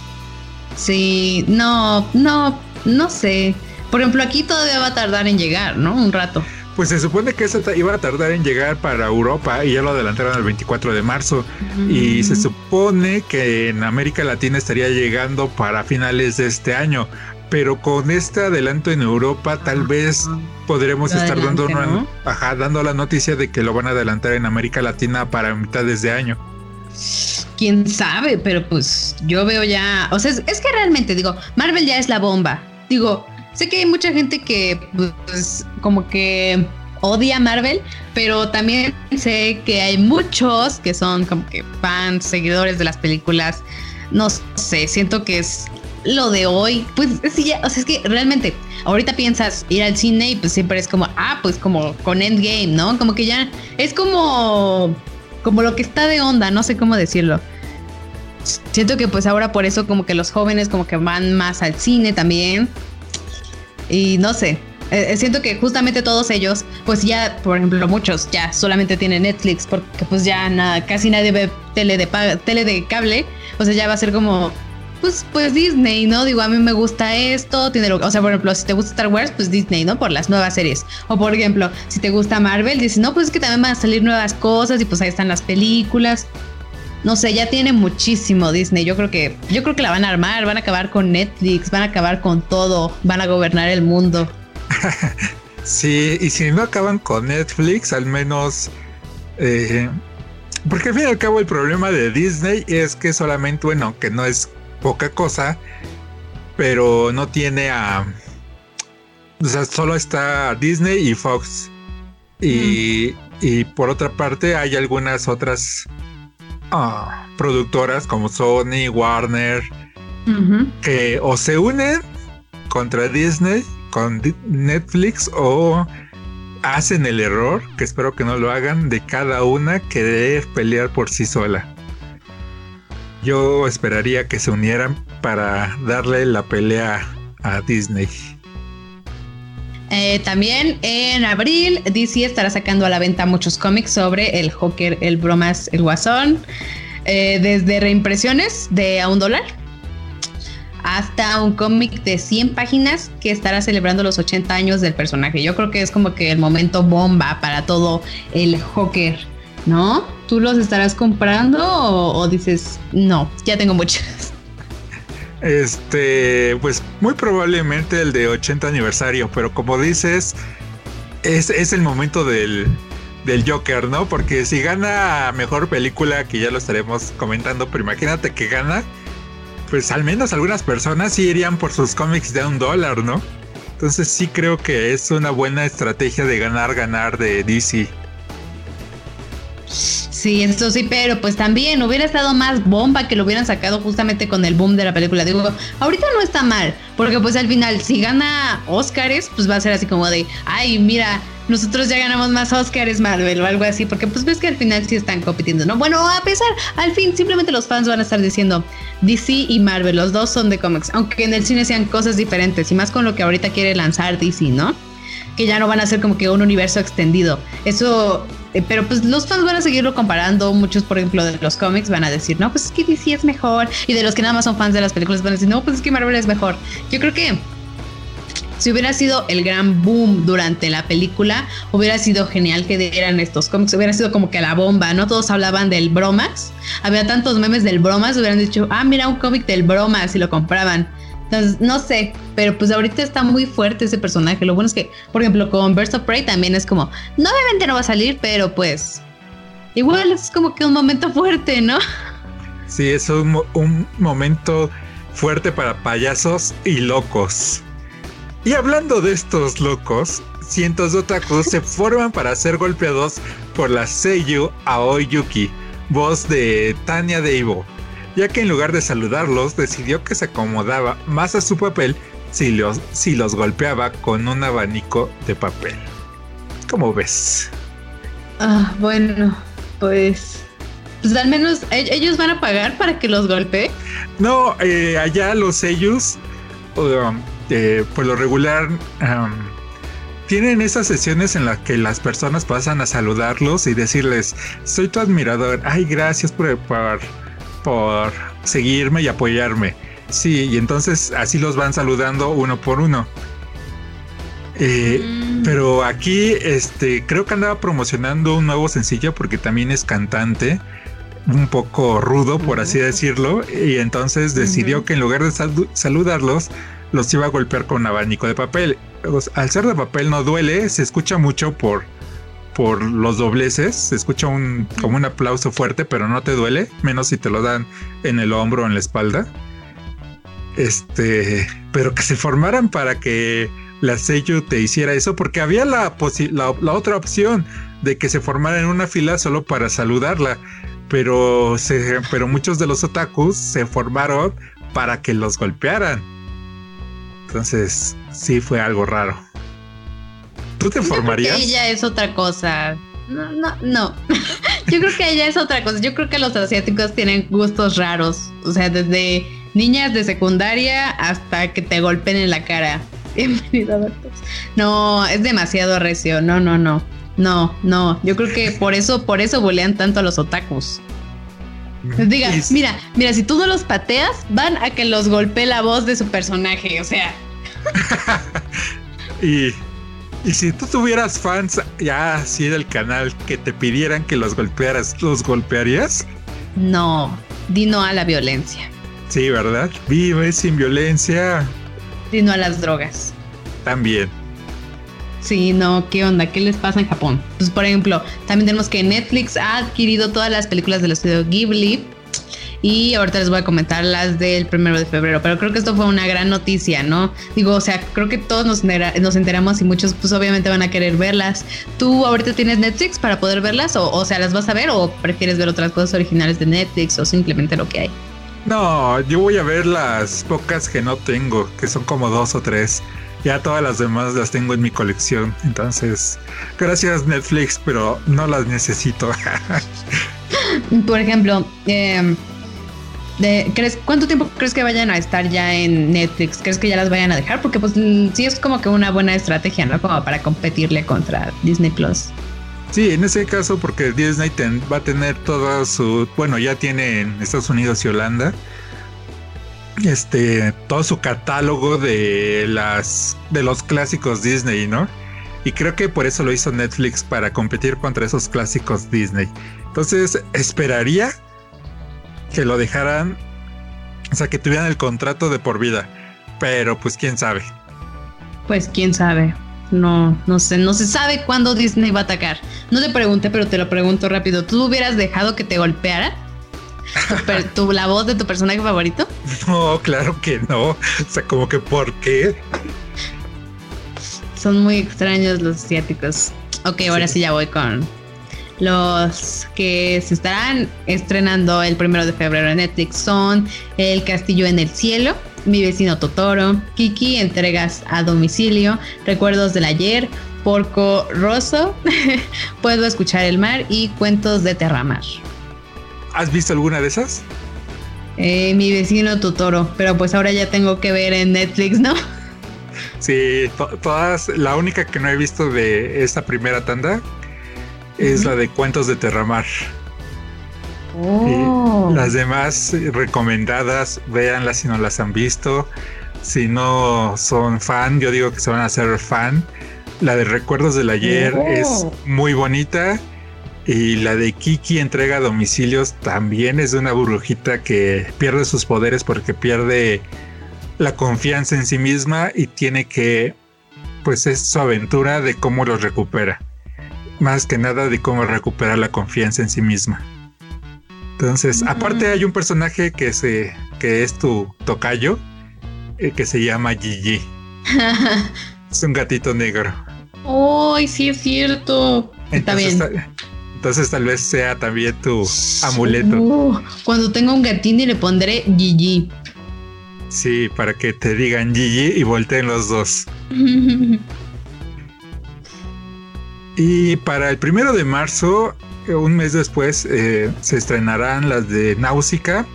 Sí, no, no, no sé. Por ejemplo, aquí todavía va a tardar en llegar, ¿no? Un rato. Pues se supone que eso iba a tardar en llegar para Europa y ya lo adelantaron al 24 de marzo. Y se supone que en América Latina estaría llegando para finales de este año. Pero con este adelanto en Europa, tal vez podremos estar dando, dando la noticia de que lo van a adelantar en América Latina para mitades de año. Quién sabe, pero pues yo veo ya. O sea, es, es que realmente digo, Marvel ya es la bomba. Digo, Sé que hay mucha gente que, pues, como que odia Marvel, pero también sé que hay muchos que son como que fans, seguidores de las películas. No sé, siento que es lo de hoy. Pues sí, ya, o sea, es que realmente ahorita piensas ir al cine y pues siempre es como, ah, pues como con Endgame, ¿no? Como que ya es como, como lo que está de onda, no sé cómo decirlo. Siento que pues ahora por eso como que los jóvenes como que van más al cine también y no sé, eh, eh, siento que justamente todos ellos, pues ya, por ejemplo, muchos ya solamente tienen Netflix porque pues ya casi nadie ve tele de, tele de cable, o sea, ya va a ser como, pues, pues Disney, ¿no? Digo, a mí me gusta esto, tiene lo, o sea, por ejemplo, si te gusta Star Wars, pues Disney, ¿no? Por las nuevas series. O por ejemplo, si te gusta Marvel, dices, no, pues es que también van a salir nuevas cosas y pues ahí están las películas no sé, ya tiene muchísimo Disney. Yo creo que, yo creo que la van a armar, van a acabar con Netflix, van a acabar con todo, van a gobernar el mundo. sí, y si no acaban con Netflix, al menos. Eh, porque al fin y al cabo el problema de Disney es que solamente, bueno, que no es poca cosa, pero no tiene a. O sea, solo está Disney y Fox. Y, y por otra parte hay algunas otras productoras como Sony, Warner, que o se unen contra Disney, con Netflix, o hacen el error, que espero que no lo hagan, de cada una querer pelear por sí sola. Yo esperaría que se unieran para darle la pelea a Disney. Eh, también en abril DC estará sacando a la venta muchos cómics sobre el Joker, el Bromas, el Guasón, eh, desde reimpresiones de a un dólar hasta un cómic de 100 páginas que estará celebrando los 80 años del personaje. Yo creo que es como que el momento bomba para todo el Joker, ¿no? ¿Tú los estarás comprando o, o dices, no, ya tengo muchos? Este, pues muy probablemente el de 80 aniversario, pero como dices, es, es el momento del, del Joker, ¿no? Porque si gana mejor película, que ya lo estaremos comentando, pero imagínate que gana, pues al menos algunas personas sí irían por sus cómics de un dólar, ¿no? Entonces sí creo que es una buena estrategia de ganar, ganar de DC. Sí, eso sí, pero pues también hubiera estado más bomba que lo hubieran sacado justamente con el boom de la película. Digo, ahorita no está mal, porque pues al final, si gana Oscars, pues va a ser así como de, ay, mira, nosotros ya ganamos más Oscars Marvel o algo así, porque pues ves que al final sí están compitiendo, ¿no? Bueno, a pesar, al fin simplemente los fans van a estar diciendo DC y Marvel, los dos son de cómics, aunque en el cine sean cosas diferentes y más con lo que ahorita quiere lanzar DC, ¿no? Que ya no van a ser como que un universo extendido. Eso pero pues los fans van a seguirlo comparando. Muchos, por ejemplo, de los cómics van a decir, no, pues es que DC es mejor. Y de los que nada más son fans de las películas van a decir, no, pues es que Marvel es mejor. Yo creo que si hubiera sido el gran boom durante la película, hubiera sido genial que dieran estos cómics, hubiera sido como que la bomba, ¿no? Todos hablaban del bromas, había tantos memes del bromas, hubieran dicho, ah, mira un cómic del bromas y lo compraban. No sé, pero pues ahorita está muy fuerte ese personaje. Lo bueno es que, por ejemplo, con Burst of Prey también es como, no, obviamente no va a salir, pero pues igual es como que un momento fuerte, ¿no? Sí, es un, momento fuerte para payasos y locos. Y hablando de estos locos, cientos de otakus se forman para ser golpeados por la Seiyu Aoyuki, voz de Tanya Deibo, ya que en lugar de saludarlos decidió que se acomodaba más a su papel si los, si los golpeaba con un abanico de papel. ¿Cómo ves? Ah, bueno, pues. Pues al menos ¿e-, ellos van a pagar para que los golpee. No, eh, allá los sellos, um, eh, por lo regular, um, tienen esas sesiones en las que las personas pasan a saludarlos y decirles, soy tu admirador, ay, gracias por, por, por seguirme y apoyarme. Sí, y entonces así los van saludando uno por uno. Eh, mm. Pero aquí, este, creo que andaba promocionando un nuevo sencillo porque también es cantante, un poco rudo, por así decirlo, y entonces decidió que en lugar de saludarlos, los iba a golpear con un abanico de papel. Al ser de papel no duele, se escucha mucho por, por los dobleces, se escucha un, como un aplauso fuerte, pero no te duele, menos si te lo dan en el hombro o en la espalda. Este, pero que se formaran para que la sello te hiciera eso, porque había la, la, otra opción de que se formara en una fila solo para saludarla, pero, se, pero muchos de los otakus se formaron para que los golpearan. Entonces, sí fue algo raro. ¿Tú te formarías? ella es otra cosa. No, no, no. Yo creo que ella es otra cosa. Yo creo que los asiáticos tienen gustos raros. O sea, desde niñas de secundaria hasta que te golpeen en la cara. Bienvenido, No, es demasiado recio. No, no, no. No, no. Yo creo que por eso, por eso bolean tanto a los otakus. Diga, mira, mira, si tú no los pateas, van a que los golpee la voz de su personaje. O sea. y, y si tú tuvieras fans ya así del canal que te pidieran que los golpearas, ¿los golpearías? No, di no a la violencia. Sí, ¿verdad? Vive sin violencia. Sino a las drogas. También. Sí, no, ¿qué onda? ¿Qué les pasa en Japón? Pues, por ejemplo, también tenemos que Netflix ha adquirido todas las películas del estudio Ghibli. Y ahorita les voy a comentar las del primero de febrero, pero creo que esto fue una gran noticia, ¿no? Digo, o sea, creo que todos nos, nos enteramos y muchos pues obviamente van a querer verlas. ¿Tú ahorita tienes Netflix para poder verlas? O, o sea, ¿las vas a ver o prefieres ver otras cosas originales de Netflix o simplemente lo que hay? No, yo voy a ver las pocas que no tengo, que son como dos o tres. Ya todas las demás las tengo en mi colección. Entonces, gracias Netflix, pero no las necesito. Por ejemplo, ¿crees, ¿cuánto tiempo crees que vayan a estar ya en Netflix? ¿Crees que ya las vayan a dejar? Porque pues sí es como que una buena estrategia, ¿no? Como para competirle contra Disney Plus. Sí, en ese caso, porque Disney va a tener todo su. Bueno, ya tiene en Estados Unidos y Holanda. Este. Todo su catálogo de las. de los clásicos Disney, ¿no? Y creo que por eso lo hizo Netflix para competir contra esos clásicos Disney. Entonces, esperaría que lo dejaran. O sea, que tuvieran el contrato de por vida. Pero pues quién sabe. Pues quién sabe no, no sé, no se sabe cuándo Disney va a atacar. No te pregunté, pero te lo pregunto rápido. ¿Tú hubieras dejado que te golpeara? ¿Tu, la voz de tu personaje favorito? No, claro que no. O sea, como que ¿por qué? Son muy extraños los asiáticos. Ok, ahora sí, ya voy con los que se estarán estrenando el primero de febrero en Netflix. Son El Castillo en el Cielo, mi vecino Totoro, Kiki, entregas a domicilio, recuerdos del ayer, Porco Rosso, Puedo escuchar el mar y Cuentos de Terramar. ¿Has visto alguna de esas? Eh, mi vecino Totoro, pero pues ahora ya tengo que ver en Netflix, ¿no? Sí, todas, la única que no he visto de esta primera tanda es la de Cuentos de Terramar. Oh. las demás recomendadas, véanlas si no las han visto. Si no son fan, yo digo que se van a hacer fan. La de Recuerdos del Ayer oh. es muy bonita. Y la de Kiki entrega domicilios también es de una burbujita que pierde sus poderes porque pierde la confianza en sí misma y tiene que, pues es su aventura de cómo los recupera. Más que nada de cómo recuperar la confianza en sí misma. Entonces, aparte hay un personaje que se que es tu tocayo eh, que se llama Gigi. es un gatito negro. ¡Ay, sí es cierto! Está bien. entonces tal vez sea también tu amuleto. Uh, cuando tenga un gatín y le pondré Gigi. Sí, para que te digan Gigi y volteen los dos. y para el primero de marzo, un mes después, eh, se estrenarán las de Náusica,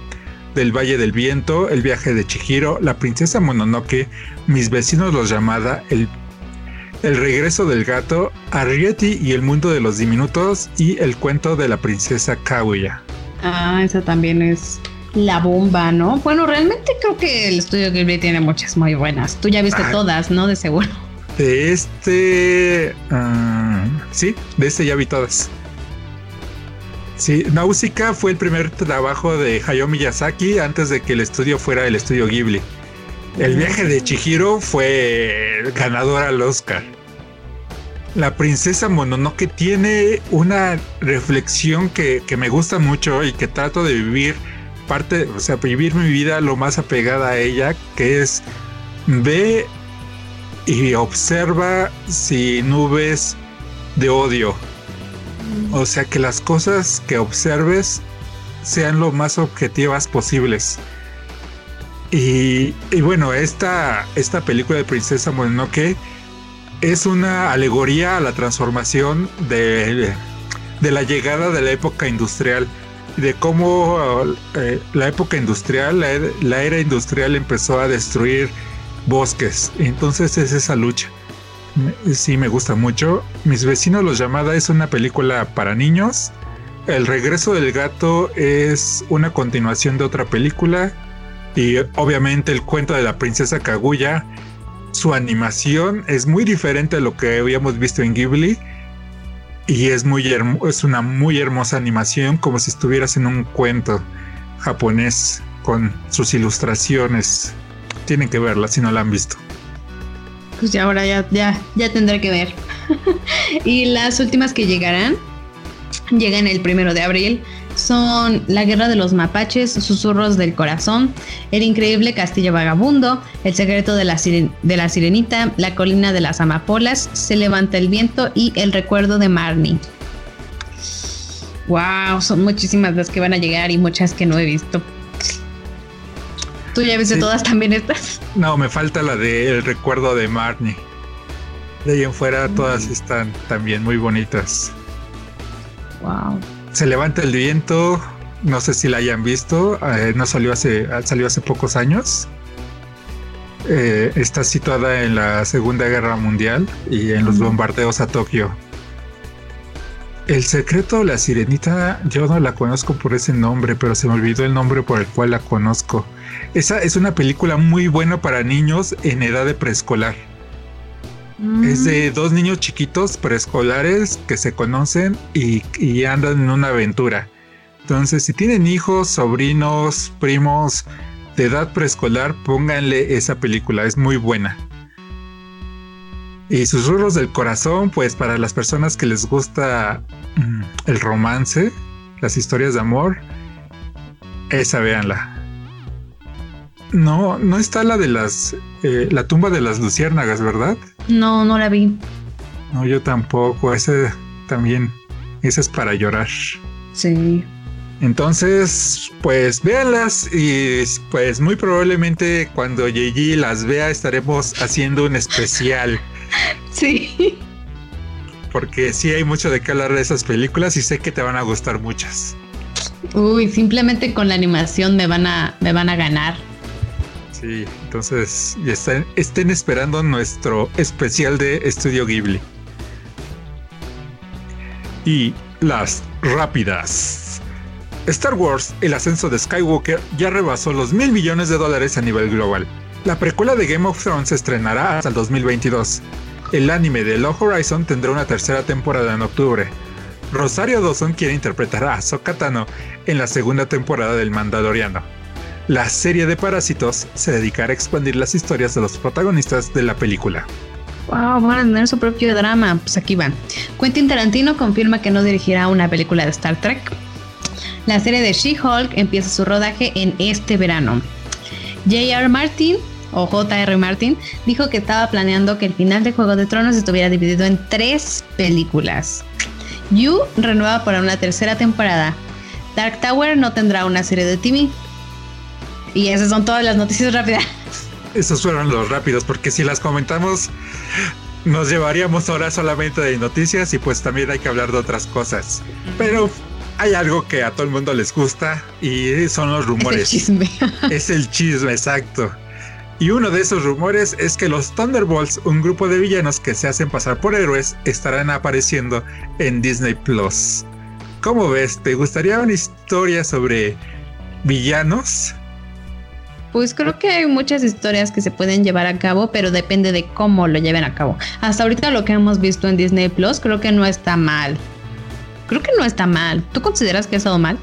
del Valle del Viento, El viaje de Chihiro, La princesa Mononoke, Mis vecinos los llamada, El, el regreso del gato, Arrietty y el mundo de los diminutos y El cuento de la princesa Kaguya. Ah, esa también es la bomba, ¿no? Bueno, realmente creo que el estudio Ghibli tiene muchas muy buenas. Tú ya viste todas, ¿no? De seguro. De este... Ah, sí, de este ya vi todas. Sí, Nausicaa fue el primer trabajo de Hayao Miyazaki antes de que el estudio fuera el estudio Ghibli. El viaje de Chihiro fue ganador al Oscar. La princesa Mononoke tiene una reflexión que, que me gusta mucho y que trato de vivir parte, o sea, vivir mi vida lo más apegada a ella, que es ve y observa sin nubes de odio. O sea, que las cosas que observes sean lo más objetivas posibles. Y, y bueno, esta, esta película de Princesa Mononoke es una alegoría a la transformación de, de la llegada de la época industrial de cómo eh, la época industrial, la, era industrial empezó a destruir bosques. Entonces es esa lucha. Sí, me gusta mucho. Mis vecinos los llamada es una película para niños. El regreso del gato es una continuación de otra película. Y obviamente el cuento de la princesa Kaguya. Su animación es muy diferente a lo que habíamos visto en Ghibli y es muy es una muy hermosa animación, como si estuvieras en un cuento japonés con sus ilustraciones. Tienen que verla si no la han visto. Pues ya ahora ya, ya, ya tendré que ver. y las últimas que llegarán, llegan el primero de abril son La Guerra de los Mapaches, Susurros del Corazón, El Increíble Castillo Vagabundo, El Secreto de la, de la Sirenita, La Colina de las Amapolas, Se Levanta el Viento y El Recuerdo de Marnie. Wow, son muchísimas las que van a llegar y muchas que no he visto. ¿Tú ya viste todas también estas? No, me falta la de El Recuerdo de Marnie. De ahí en fuera todas están también muy bonitas. Wow. Se levanta el viento. No sé si la hayan visto. Eh, no salió hace, salió hace pocos años. Eh, está situada en la Segunda Guerra Mundial y en los bombardeos a Tokio. El secreto de la sirenita, yo no la conozco por ese nombre, pero se me olvidó el nombre por el cual la conozco. Esa es una película muy buena para niños en edad de preescolar. Es de mm. dos niños chiquitos preescolares que se conocen y, andan en una aventura. Entonces, si tienen hijos, sobrinos, primos de edad preescolar, pónganle esa película, es muy buena. Y Susurros del Corazón, pues para las personas que les gusta mm, el romance, las historias de amor, esa véanla. No, no está la de las. Eh, la tumba de las luciérnagas, ¿verdad? No, no la vi. No, yo tampoco. Ese también. Esa es para llorar. Sí. Entonces, pues véanlas y pues muy probablemente cuando Yeji las vea estaremos haciendo un especial. Sí. Porque sí hay mucho de qué hablar de esas películas y sé que te van a gustar muchas. Uy, simplemente con la animación me van a, me van a ganar. Sí, entonces estén, esperando nuestro especial de Estudio Ghibli. Y las rápidas. Star Wars, el ascenso de Skywalker, ya rebasó los mil millones de dólares a nivel global. La precuela de Game of Thrones se estrenará hasta el 2022. El anime de Low Horizon tendrá una tercera temporada en octubre. Rosario Dawson quiere interpretar a Ahsoka Tano en la segunda temporada del Mandaloriano. La serie de Parásitos se dedicará a expandir las historias de los protagonistas de la película. Wow, van a tener su propio drama. Pues aquí van. Quentin Tarantino confirma que no dirigirá una película de Star Trek. La serie de She-Hulk empieza su rodaje en este verano. J.R. Martin o J.R. Martin dijo que estaba planeando que el final de Juego de Tronos estuviera dividido en tres películas. You renueva para una tercera temporada. Dark Tower no tendrá una serie de TV. Y esas son todas las noticias rápidas. Esos fueron los rápidos, porque si las comentamos, nos llevaríamos horas solamente de noticias y pues también hay que hablar de otras cosas. Pero hay algo que a todo el mundo les gusta y son los rumores. Es el chisme. es el chisme, exacto. Y uno de esos rumores es que los Thunderbolts, un grupo de villanos que se hacen pasar por héroes, estarán apareciendo en Disney Plus. ¿Cómo ves? ¿Te gustaría una historia sobre villanos? Pues creo que hay muchas historias que se pueden llevar a cabo, pero depende de cómo lo lleven a cabo. Hasta ahorita lo que hemos visto en Disney Plus creo que no está mal. Creo que no está mal. ¿Tú consideras que ha estado mal?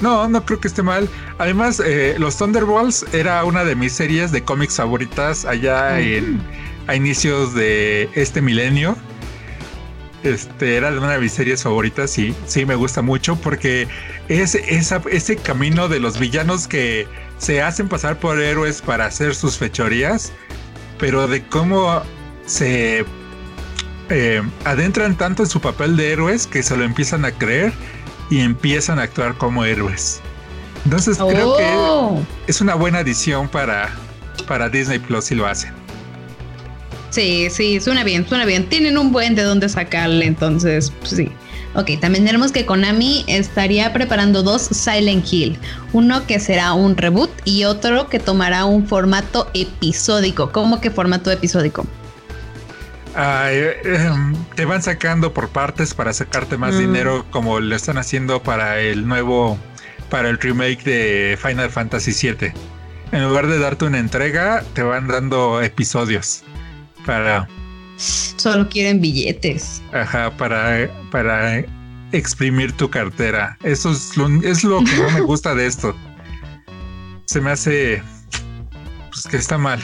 No, no creo que esté mal. Además, eh, los Thunderbolts era una de mis series de cómics favoritas allá en, a inicios de este milenio. Este era una de mis series favoritas y sí me gusta mucho porque es esa, ese camino de los villanos que se hacen pasar por héroes para hacer sus fechorías, pero de cómo se eh, adentran tanto en su papel de héroes que se lo empiezan a creer y empiezan a actuar como héroes. Entonces creo que Oh. es una buena adición para, para Disney Plus si lo hacen. Sí, sí, suena bien, suena bien. Tienen un buen de dónde sacarle, entonces, pues, sí. Ok, también tenemos que Konami estaría preparando dos Silent Hill. Uno que será un reboot y otro que tomará un formato episódico. ¿Cómo que formato episódico? Eh, te van sacando por partes para sacarte más Mm. dinero como lo están haciendo para el nuevo, para el remake de Final Fantasy VII. En lugar de darte una entrega, te van dando episodios para, Solo quieren billetes. ajá, para, para exprimir tu cartera. Eso es lo, es lo que no me gusta de esto. Se me hace pues que está mal.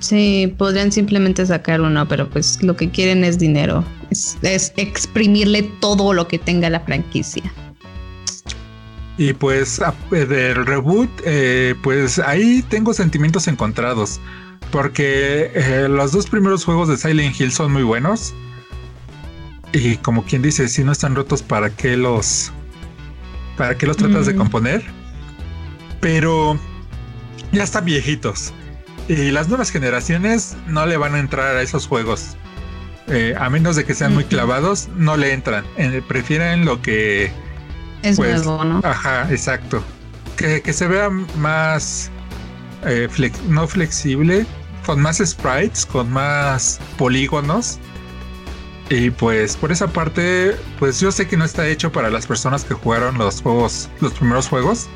Sí, podrían simplemente sacar uno, pero pues lo que quieren es dinero. Es, es exprimirle todo lo que tenga la franquicia. Y pues del reboot, eh, pues ahí tengo sentimientos encontrados. Porque eh, los dos primeros juegos de Silent Hill son muy buenos. Y como quien dice, si no están rotos, ¿para qué los... ¿Para qué los tratas de Mm. componer? Pero ya están viejitos. Y las nuevas generaciones no le van a entrar a esos juegos. Eh, a menos de que sean muy clavados, no le entran. Eh, prefieren lo que Es Pues, nuevo, ¿no? Ajá, exacto. Que, que se vea más, eh, flex- no flexible, con más sprites, con más polígonos. Y pues por esa parte, pues yo sé que no está hecho para las personas que jugaron los juegos, los primeros juegos,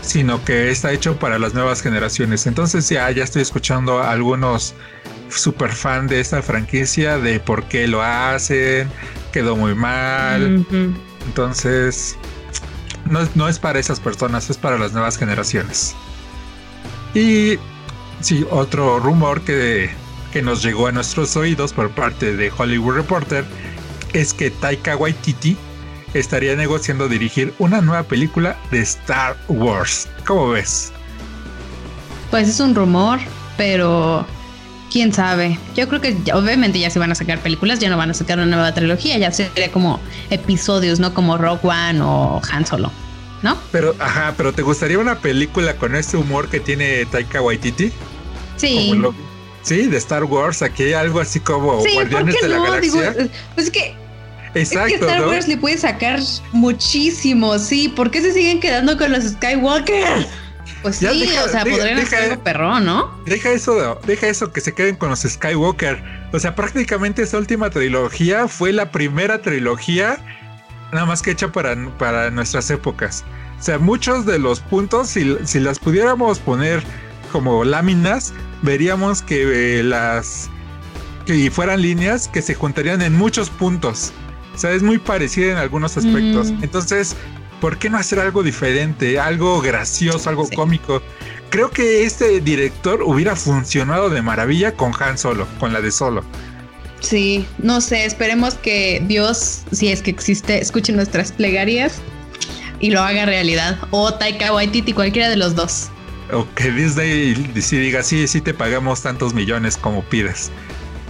sino que está hecho para las nuevas generaciones. Entonces ya, ya estoy escuchando a algunos super fan de esta franquicia de por qué lo hacen, quedó muy mal. Entonces, no, no es para esas personas, es para las nuevas generaciones. Y sí, otro rumor que, que nos llegó a nuestros oídos por parte de Hollywood Reporter es que Taika Waititi estaría negociando dirigir una nueva película de Star Wars. ¿Cómo ves? Pues es un rumor, pero quién sabe. Yo creo que obviamente ya se van a sacar películas, ya no van a sacar una nueva trilogía, ya sería como episodios, no como Rock One o Han Solo, ¿no? Pero, ajá, pero ¿te gustaría una película con este humor que tiene Taika Waititi? Sí. Lo- sí, de Star Wars, aquí hay algo así como Sí, ¿por Guardianes qué de la no? Galaxia. Digo, pues es que, Exacto, es que Star ¿no? Wars le puede sacar muchísimo, sí. ¿Por qué se siguen quedando con los Skywalker? Pues sí, Ya deja- o sea, deja- podrían deja- hacer algo perrón, ¿no? Deja eso, deja eso que se queden con los Skywalker. O sea, prácticamente esa última trilogía fue la primera trilogía nada más que hecha para, para nuestras épocas. O sea, muchos de los puntos, si, si las pudiéramos poner como láminas, veríamos que eh, las que fueran líneas que se juntarían en muchos puntos. O sea, es muy parecida en algunos aspectos. Mm. Entonces, ¿por qué no hacer algo diferente? Algo gracioso, algo Sí. cómico. Creo que este director hubiera funcionado de maravilla con Han Solo, con la de Solo. Sí, no sé, esperemos que Dios, si es que existe, escuche nuestras plegarias y lo haga realidad. O Taika Waititi, cualquiera de los dos. O que Disney sí diga, sí, sí te pagamos tantos millones como pides.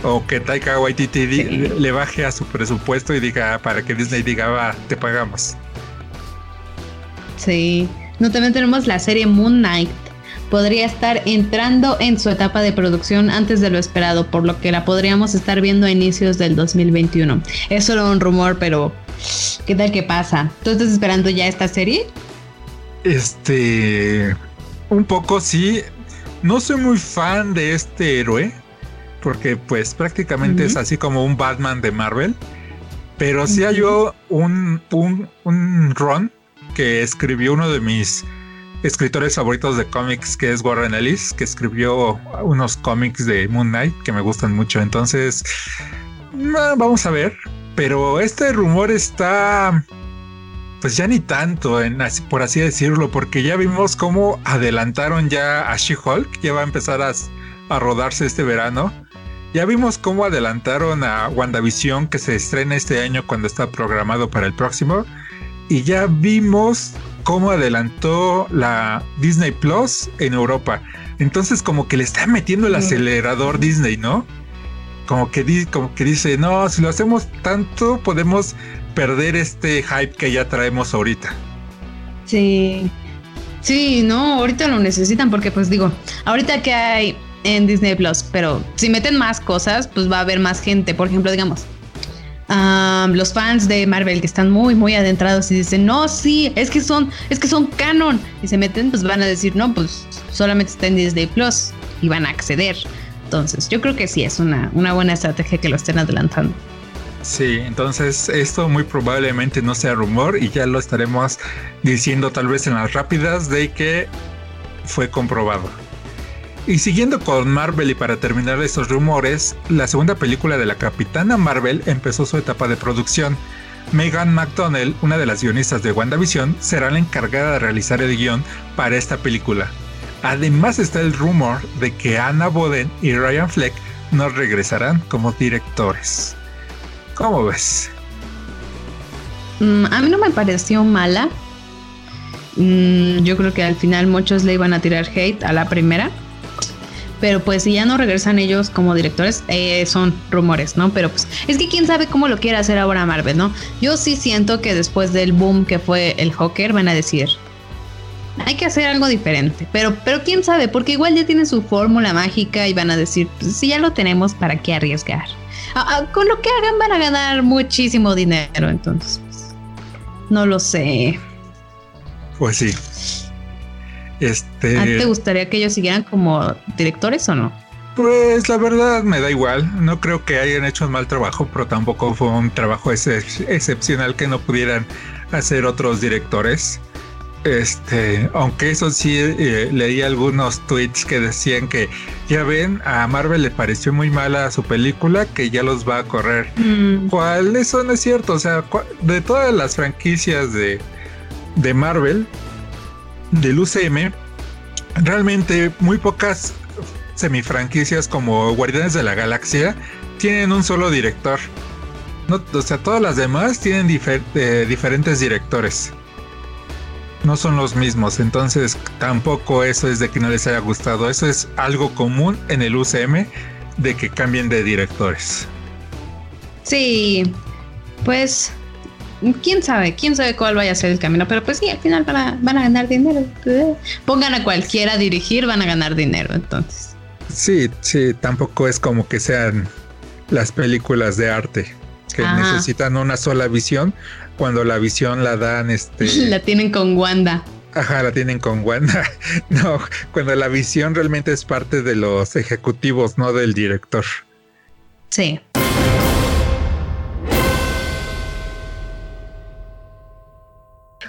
O que Taika Waititi Sí. le baje a su presupuesto y diga, para que Disney diga, va, te pagamos. Sí, No, también tenemos la serie Moon Knight. Podría estar entrando en su etapa de producción antes de lo esperado, por lo que la podríamos estar viendo a inicios del 2021. Es solo un rumor, pero ¿qué tal que pasa? ¿Tú estás esperando ya esta serie? Este, un poco sí. No soy muy fan de este héroe, porque pues prácticamente es así como un Batman de Marvel. Pero sí hay un, un, un run que escribió uno de mis escritores favoritos de cómics, que es Warren Ellis, que escribió unos cómics de Moon Knight que me gustan mucho. Entonces, vamos a ver. Pero este rumor está, pues ya ni tanto, por así decirlo, porque ya vimos cómo adelantaron ya a She-Hulk, ya va a empezar a, a rodarse este verano. Ya vimos cómo adelantaron a WandaVision que se estrena este año cuando está programado para el próximo. Y ya vimos cómo adelantó la Disney Plus en Europa. Entonces como que le está metiendo el acelerador Disney, ¿no? Como que, como que dice, no, si lo hacemos tanto podemos perder este hype que ya traemos ahorita. Sí. Sí, no, ahorita lo necesitan porque pues digo, ahorita que hay en Disney Plus, pero si meten más cosas, pues va a haber más gente. Por ejemplo, digamos, los fans de Marvel que están muy, muy adentrados y dicen, no, sí, es que son, es que son canon. Y se meten, pues van a decir, no, pues solamente está en Disney Plus y van a acceder. Entonces, yo creo que sí es una, una buena estrategia que lo estén adelantando. Sí, entonces esto muy probablemente no sea rumor y ya lo estaremos diciendo tal vez en las rápidas de que fue comprobado. Y siguiendo con Marvel y para terminar estos rumores, la segunda película de la Capitana Marvel empezó su etapa de producción. Megan McDonnell, una de las guionistas de WandaVision, será la encargada de realizar el guion para esta película. Además está el rumor de que Anna Boden y Ryan Fleck no regresarán como directores. ¿Cómo ves? Mm, a mí no me pareció mala. Mm, yo creo que al final muchos le iban a tirar hate a la primera pero pues si ya no regresan ellos como directores, eh, son rumores, ¿no? Pero pues es que quién sabe cómo lo quiere hacer ahora Marvel, ¿no? Yo sí siento que después del boom que fue el Joker van a decir, hay que hacer algo diferente, pero, pero quién sabe, porque igual ya tienen su fórmula mágica y van a decir, pues si ya lo tenemos, ¿para qué arriesgar? Con lo que hagan van a ganar muchísimo dinero, entonces, pues, no lo sé. Pues sí. Este. ¿A ti te gustaría que ellos siguieran como directores o no? Pues la verdad me da igual. No creo que hayan hecho un mal trabajo, pero tampoco fue un trabajo excepcional que no pudieran hacer otros directores. Este, aunque eso sí, eh, leí algunos tweets que decían que ya ven, a Marvel le pareció muy mala su película, que ya los va a correr. Mm. ¿Cuál? Eso no es cierto. O sea, de todas las franquicias de, de Marvel, del UCM, realmente muy pocas semifranquicias como Guardianes de la Galaxia tienen un solo director. o sea, todas las demás tienen eh, diferentes directores. No son los mismos, entonces tampoco eso es de que no les haya gustado. Eso es algo común en el UCM de que cambien de directores. Sí, pues quién sabe, quién sabe cuál vaya a ser el camino, pero pues sí, al final van a, van a ganar dinero. Pongan a cualquiera a dirigir, van a ganar dinero, entonces. Sí, sí, tampoco es como que sean las películas de arte que necesitan una sola visión cuando la visión la dan este la tienen con Wanda. Ajá, la tienen con Wanda. No, cuando la visión realmente es parte de los ejecutivos, no del director. Sí.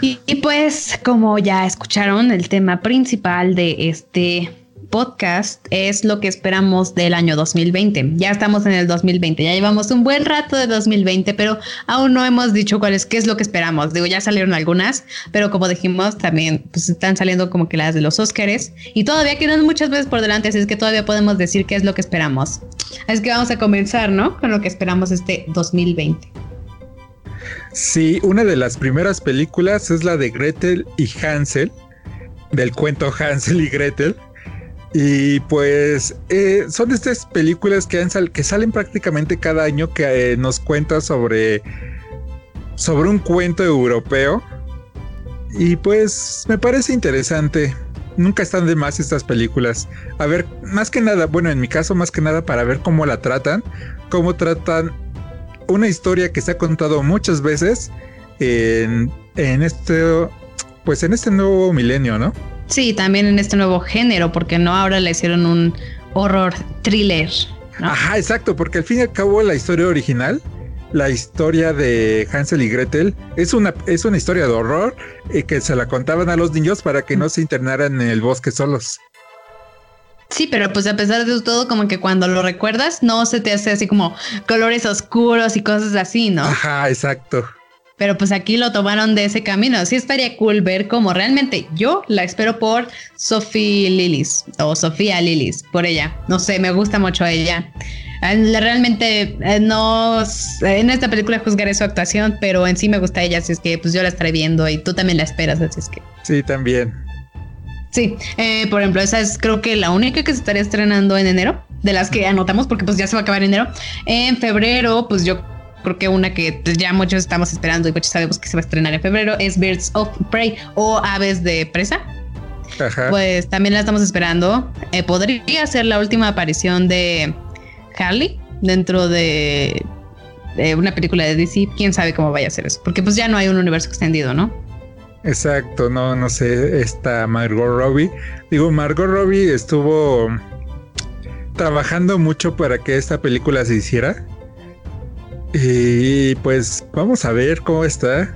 Y, pues, como ya escucharon, el tema principal de este podcast es lo que esperamos del año 2020. Ya estamos en el 2020, ya llevamos un buen rato de 2020, pero aún no hemos dicho cuál es, qué es lo que esperamos. Digo, ya salieron algunas, pero como dijimos, también pues, están saliendo como que las de los Óscares y todavía quedan muchas veces por delante, así es que todavía podemos decir qué es lo que esperamos. Así que vamos a comenzar, ¿no? Con lo que esperamos este 2020. Sí, una de las primeras películas es la de Gretel y Hansel, del cuento Hansel y Gretel. Y pues eh, son estas películas que, que, salen prácticamente cada año que eh, nos cuenta sobre, sobre un cuento europeo. Y pues me parece interesante. Nunca están de más estas películas. A ver, más que nada, bueno, en mi caso, más que nada para ver cómo la tratan, cómo tratan una historia que se ha contado muchas veces en, en este, pues en este nuevo milenio, ¿no? Sí, también en este nuevo género, porque no ahora le hicieron un horror thriller. Ajá, exacto, porque al fin y al cabo la historia original, la historia de Hansel y Gretel, es una, es una historia de horror y que se la contaban a los niños para que no se internaran en el bosque solos. Sí, pero pues a pesar de todo, como que cuando lo recuerdas, no se te hace así como colores oscuros y cosas así, ¿no? Ajá, exacto. Pero pues aquí lo tomaron de ese camino. Sí estaría cool ver cómo realmente yo la espero por Sophie Lillis o Sofía Lillis, por ella. No sé, me gusta mucho ella. Realmente eh, no en esta película juzgaré su actuación, pero en sí me gusta ella, así es que pues yo la estaré viendo y tú también la esperas, así es que. Sí, también. Sí, eh, por ejemplo, esa es creo que la única que se estaría estrenando en enero, de las que anotamos, porque pues ya se va a acabar enero. En febrero, pues yo creo que una que pues, ya muchos estamos esperando y muchos sabemos que se va a estrenar en febrero es Birds of Prey o Aves de Presa. Ajá. Pues también la estamos esperando. Eh, podría ser la última aparición de Harley dentro de, una película de DC. Quién sabe cómo vaya a ser eso, porque pues ya no hay un universo extendido, ¿no? Exacto, no, no sé, esta Margot Robbie. Digo, Margot Robbie estuvo trabajando mucho para que esta película se hiciera. Y pues vamos a ver cómo está,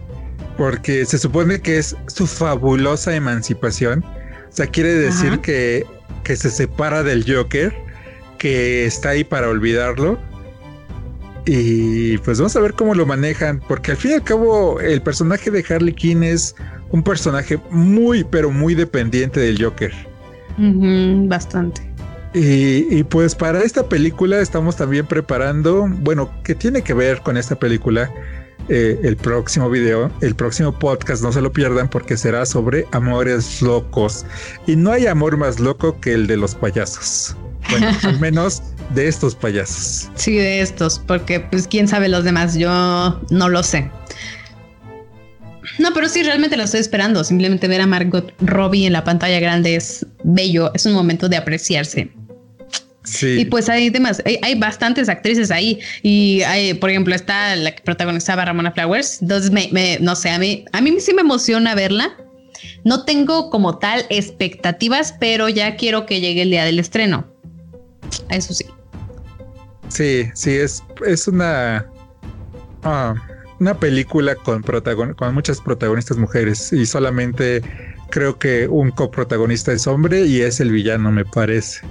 porque se supone que es su fabulosa emancipación. O sea, quiere decir que, que se separa del Joker, que está ahí para olvidarlo. Y pues vamos a ver cómo lo manejan, porque al fin y al cabo el personaje de Harley Quinn es un personaje muy, pero muy dependiente del Joker. bastante. Y, pues para esta película estamos también preparando, bueno, que tiene que ver con esta película, eh, el próximo video, el próximo podcast, no se lo pierdan porque será sobre amores locos. Y no hay amor más loco que el de los payasos. Bueno, al menos de estos payasos. Sí, de estos, porque pues quién sabe los demás, yo no lo sé. No, pero sí, realmente lo estoy esperando. Simplemente ver a Margot Robbie en la pantalla grande es bello, es un momento de apreciarse. Sí. Y pues hay demás, hay, bastantes actrices ahí. Y hay, por ejemplo, está la que protagonizaba Ramona Flowers. Entonces, me, no sé, a mí, a mí sí me emociona verla. No tengo como tal expectativas, pero ya quiero que llegue el día del estreno. Eso sí. Sí, sí, es, es una. Ah, una película con, con muchas protagonistas mujeres y solamente creo que un coprotagonista es hombre y es el villano, me parece.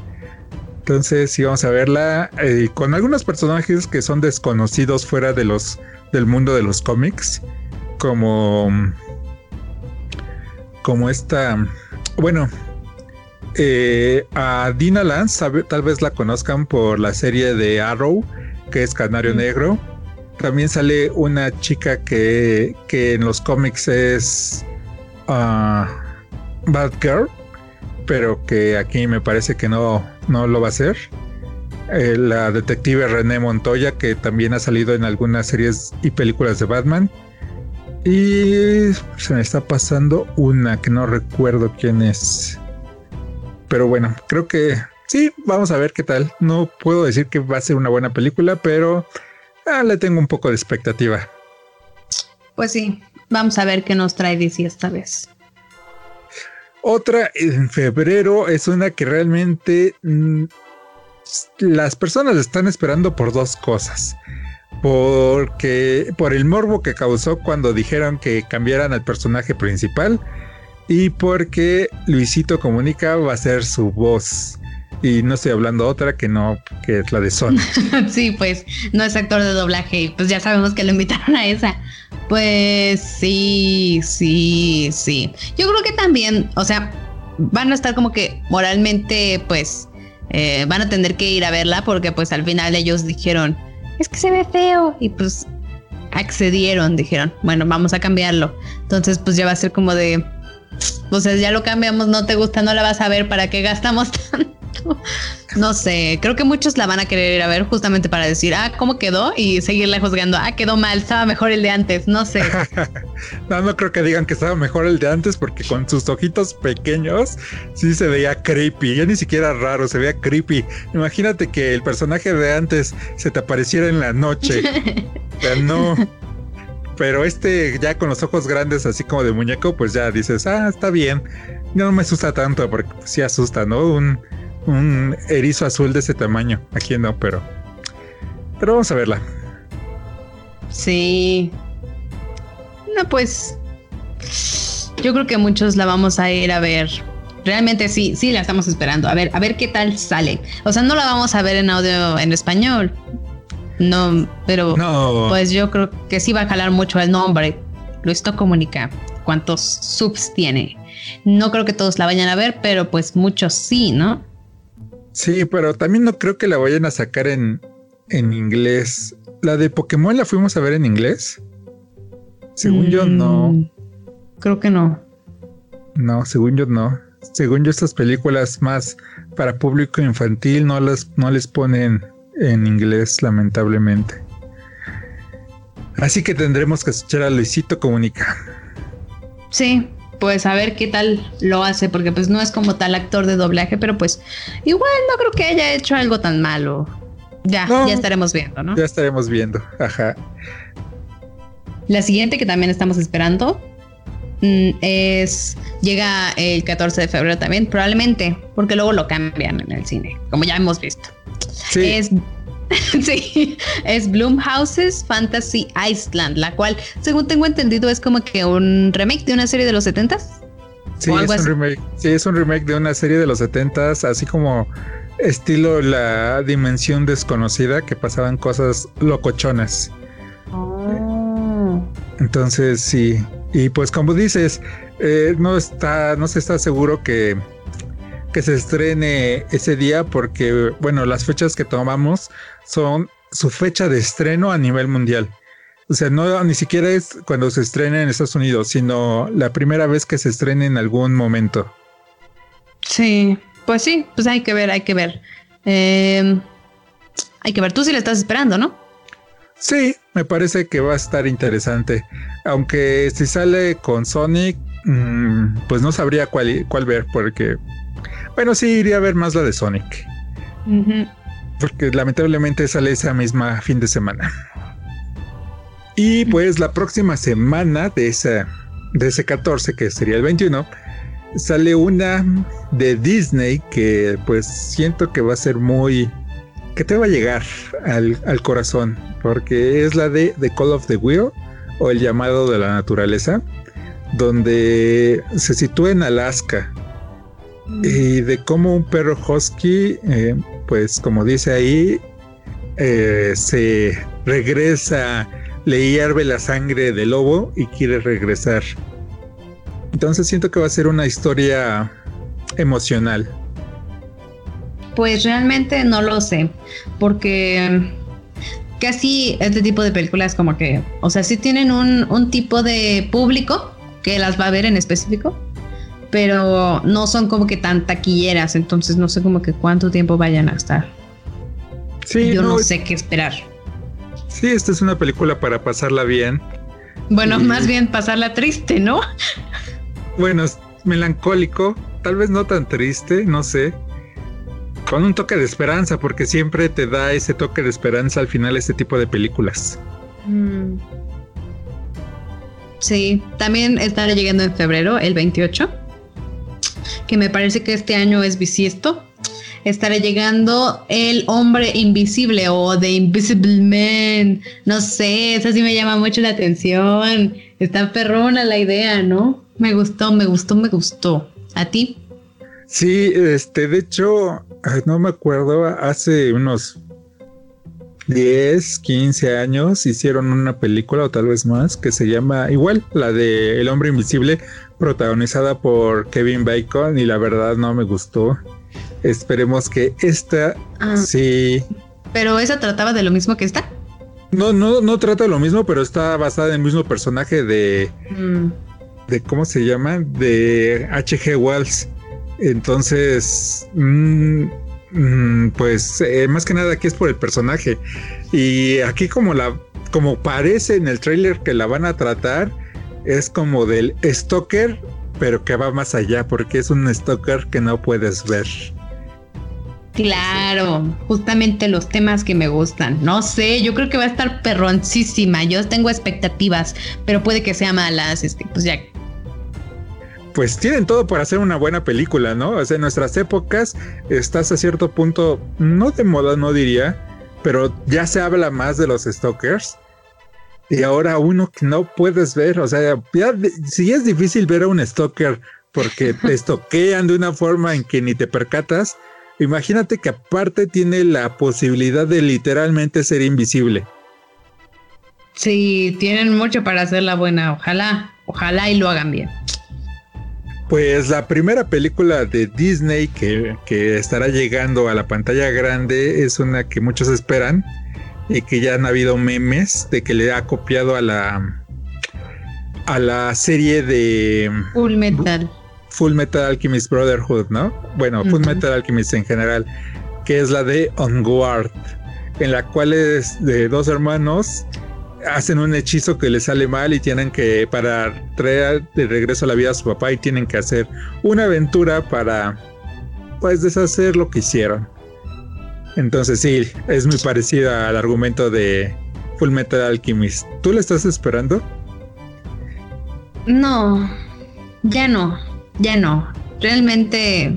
Entonces, sí, vamos a verla eh, con algunos personajes que son desconocidos fuera de los del mundo de los cómics, como como esta, bueno, eh, a Dina Lance, tal vez la conozcan por la serie de Arrow, que es Canario Negro también sale una chica que, en los cómics es uh, Bad Girl, pero que aquí me parece que no, no lo va a ser. Eh, la detective René Montoya, que también ha salido en algunas series y películas de Batman. Y se me está pasando una que no recuerdo quién es. Pero bueno, creo que sí, vamos a ver qué tal. No puedo decir que va a ser una buena película, pero ah, le tengo un poco de expectativa. Pues sí, vamos a ver qué nos trae DC esta vez. Otra en febrero es una que realmente mm, las personas están esperando por dos cosas. Porque por el morbo que causó cuando dijeron que cambiaran al personaje principal y porque Luisito Comunica va a ser su voz. Y no estoy hablando otra que no, que es la de Sony. sí, pues no es actor de doblaje y pues ya sabemos que lo invitaron a esa. Pues sí, sí, sí. Yo creo que también, o sea, van a estar como que moralmente, pues, eh, van a tener que ir a verla porque pues al final ellos dijeron, es que se ve feo y pues accedieron, dijeron, bueno, vamos a cambiarlo. Entonces pues ya va a ser como de, sea, ya lo cambiamos, no te gusta, no la vas a ver, ¿para qué gastamos tanto? no sé, creo que muchos la van a querer ir a ver justamente para decir, ah, ¿cómo quedó? Y seguirla juzgando, ah, quedó mal, estaba mejor el de antes, no sé. no, no creo que digan que estaba mejor el de antes porque con sus ojitos pequeños sí se veía creepy, ya ni siquiera raro, se veía creepy. Imagínate que el personaje de antes se te apareciera en la noche. ya no. Pero este ya con los ojos grandes así como de muñeco, pues ya dices, ah, está bien. No me asusta tanto porque sí asusta, ¿no? Un, un erizo azul de ese tamaño. Aquí no, pero... Pero vamos a verla. Sí. No, pues... Yo creo que muchos la vamos a ir a ver. Realmente sí, sí la estamos esperando. A ver, a ver qué tal sale. O sea, no la vamos a ver en audio en español. No, pero pues yo creo que sí va a jalar mucho el nombre. Luis Comunica. ¿Cuántos subs tiene? No creo que todos la vayan a ver, pero pues muchos sí, ¿no? Sí, pero también no creo que la vayan a sacar en, en inglés. La de Pokémon la fuimos a ver en inglés. Según yo, no. Mm, creo que no. No, según yo, no. Según yo, estas películas más para público infantil no, las, no les ponen en inglés, lamentablemente. Así que tendremos que escuchar a Luisito Comunica. Sí, pues a ver qué tal lo hace, porque pues no es como tal actor de doblaje, pero pues igual no creo que haya hecho algo tan malo. Ya, ya estaremos viendo, ¿no? Ya estaremos viendo, ajá. La siguiente que también estamos esperando mm, es llega el 14 de febrero también, probablemente, porque luego lo cambian en el cine, como ya hemos visto. Sí. Es, sí, es Bloomhouse's Fantasy Island, la cual, según tengo entendido, es como que un remake de una serie de los 70s. Sí, es un remake. Sí, es un remake de una serie de los 70s, así como estilo La Dimensión Desconocida, que pasaban cosas locochonas. Oh. Entonces, sí. Y pues como dices, eh, no está, no se está seguro que que se estrene ese día porque, bueno, las fechas que tomamos son su fecha de estreno a nivel mundial. O sea, no ni siquiera es cuando se estrene en Estados Unidos, sino la primera vez que se estrene en algún momento. Sí, pues sí, pues hay que ver, hay que ver. Em, hay que ver, tú sí le estás esperando, ¿no? Sí, me parece que va a estar interesante. Aunque si sale con Sonic, mm, pues no sabría cuál, cuál ver, porque bueno, sí, iría a ver más la de Sonic. Porque lamentablemente sale esa misma fin de semana. Y pues la próxima semana de, esa, de ese 14, que sería el 21, sale una de Disney que pues siento que va a ser muy... que te va a llegar al, al corazón. Porque es la de The Call of the Wheel o El llamado de la naturaleza. Donde se sitúa en Alaska y de cómo un perro husky, eh, pues como dice ahí, eh, se regresa, le hierve la sangre del lobo y quiere regresar. Entonces siento que va a ser una historia emocional. Pues realmente no lo sé, porque casi este tipo de películas como que, o sea, sí tienen un, un tipo de público que las va a ver en específico, pero no son como que tan taquilleras, entonces no sé como que cuánto tiempo vayan a estar. Sí, Yo no, sé qué esperar. Sí, esta es una película para pasarla bien. Bueno, más bien pasarla triste, ¿no? Bueno, es melancólico, tal vez no tan triste, no sé. Con un toque de esperanza, porque siempre te da ese toque de esperanza al final este tipo de películas. Mm. Sí, también estará llegando en febrero, el 28 que me parece que este año es bisiesto. Estará llegando El Hombre Invisible o The Invisible Man. No sé, eso sí me llama mucho la atención. Está perrona la idea, ¿no? Me gustó, me gustó, me gustó. ¿A ti? Sí, este, de hecho, no me acuerdo, hace unos 10, 15 años hicieron una película o tal vez más que se llama igual, la de El hombre invisible, protagonizada por Kevin Bacon y la verdad no me gustó. Esperemos que esta ah. sí. ¿Pero esa trataba de lo mismo que esta? No, no, no trata de lo mismo, pero está basada en el mismo personaje de. Mm. de ¿Cómo se llama? De H.G. Wells. Entonces. Mm, Mm, pues eh, más que nada aquí es por el personaje. Y aquí como la como parece en el trailer que la van a tratar, es como del stalker, pero que va más allá, porque es un stalker que no puedes ver. Claro, justamente los temas que me gustan. No sé, yo creo que va a estar perroncísima. Yo tengo expectativas, pero puede que sea malas. Este, pues ya pues tienen todo para hacer una buena película, ¿no? O sea, en nuestras épocas estás a cierto punto, no de moda, no diría, pero ya se habla más de los stalkers. Y ahora uno que no puedes ver, o sea, si es difícil ver a un stalker porque te stalkean de una forma en que ni te percatas, imagínate que aparte tiene la posibilidad de literalmente ser invisible. Sí, tienen mucho para hacerla buena, ojalá, ojalá y lo hagan bien. Pues la primera película de Disney que, estará llegando a la pantalla grande es una que muchos esperan y que ya han habido memes de que le ha copiado a la a la serie de Full Metal. Full Metal Alchemist Brotherhood, ¿no? Bueno, Full Metal Alchemist en general, que es la de Onward, en la cual es de dos hermanos hacen un hechizo que les sale mal y tienen que, para traer de regreso a la vida a su papá, y tienen que hacer una aventura para, pues, deshacer lo que hicieron. Entonces, sí, es muy parecida al argumento de Full Metal Alchemist. ¿Tú le estás esperando? No, ya no, ya no. Realmente,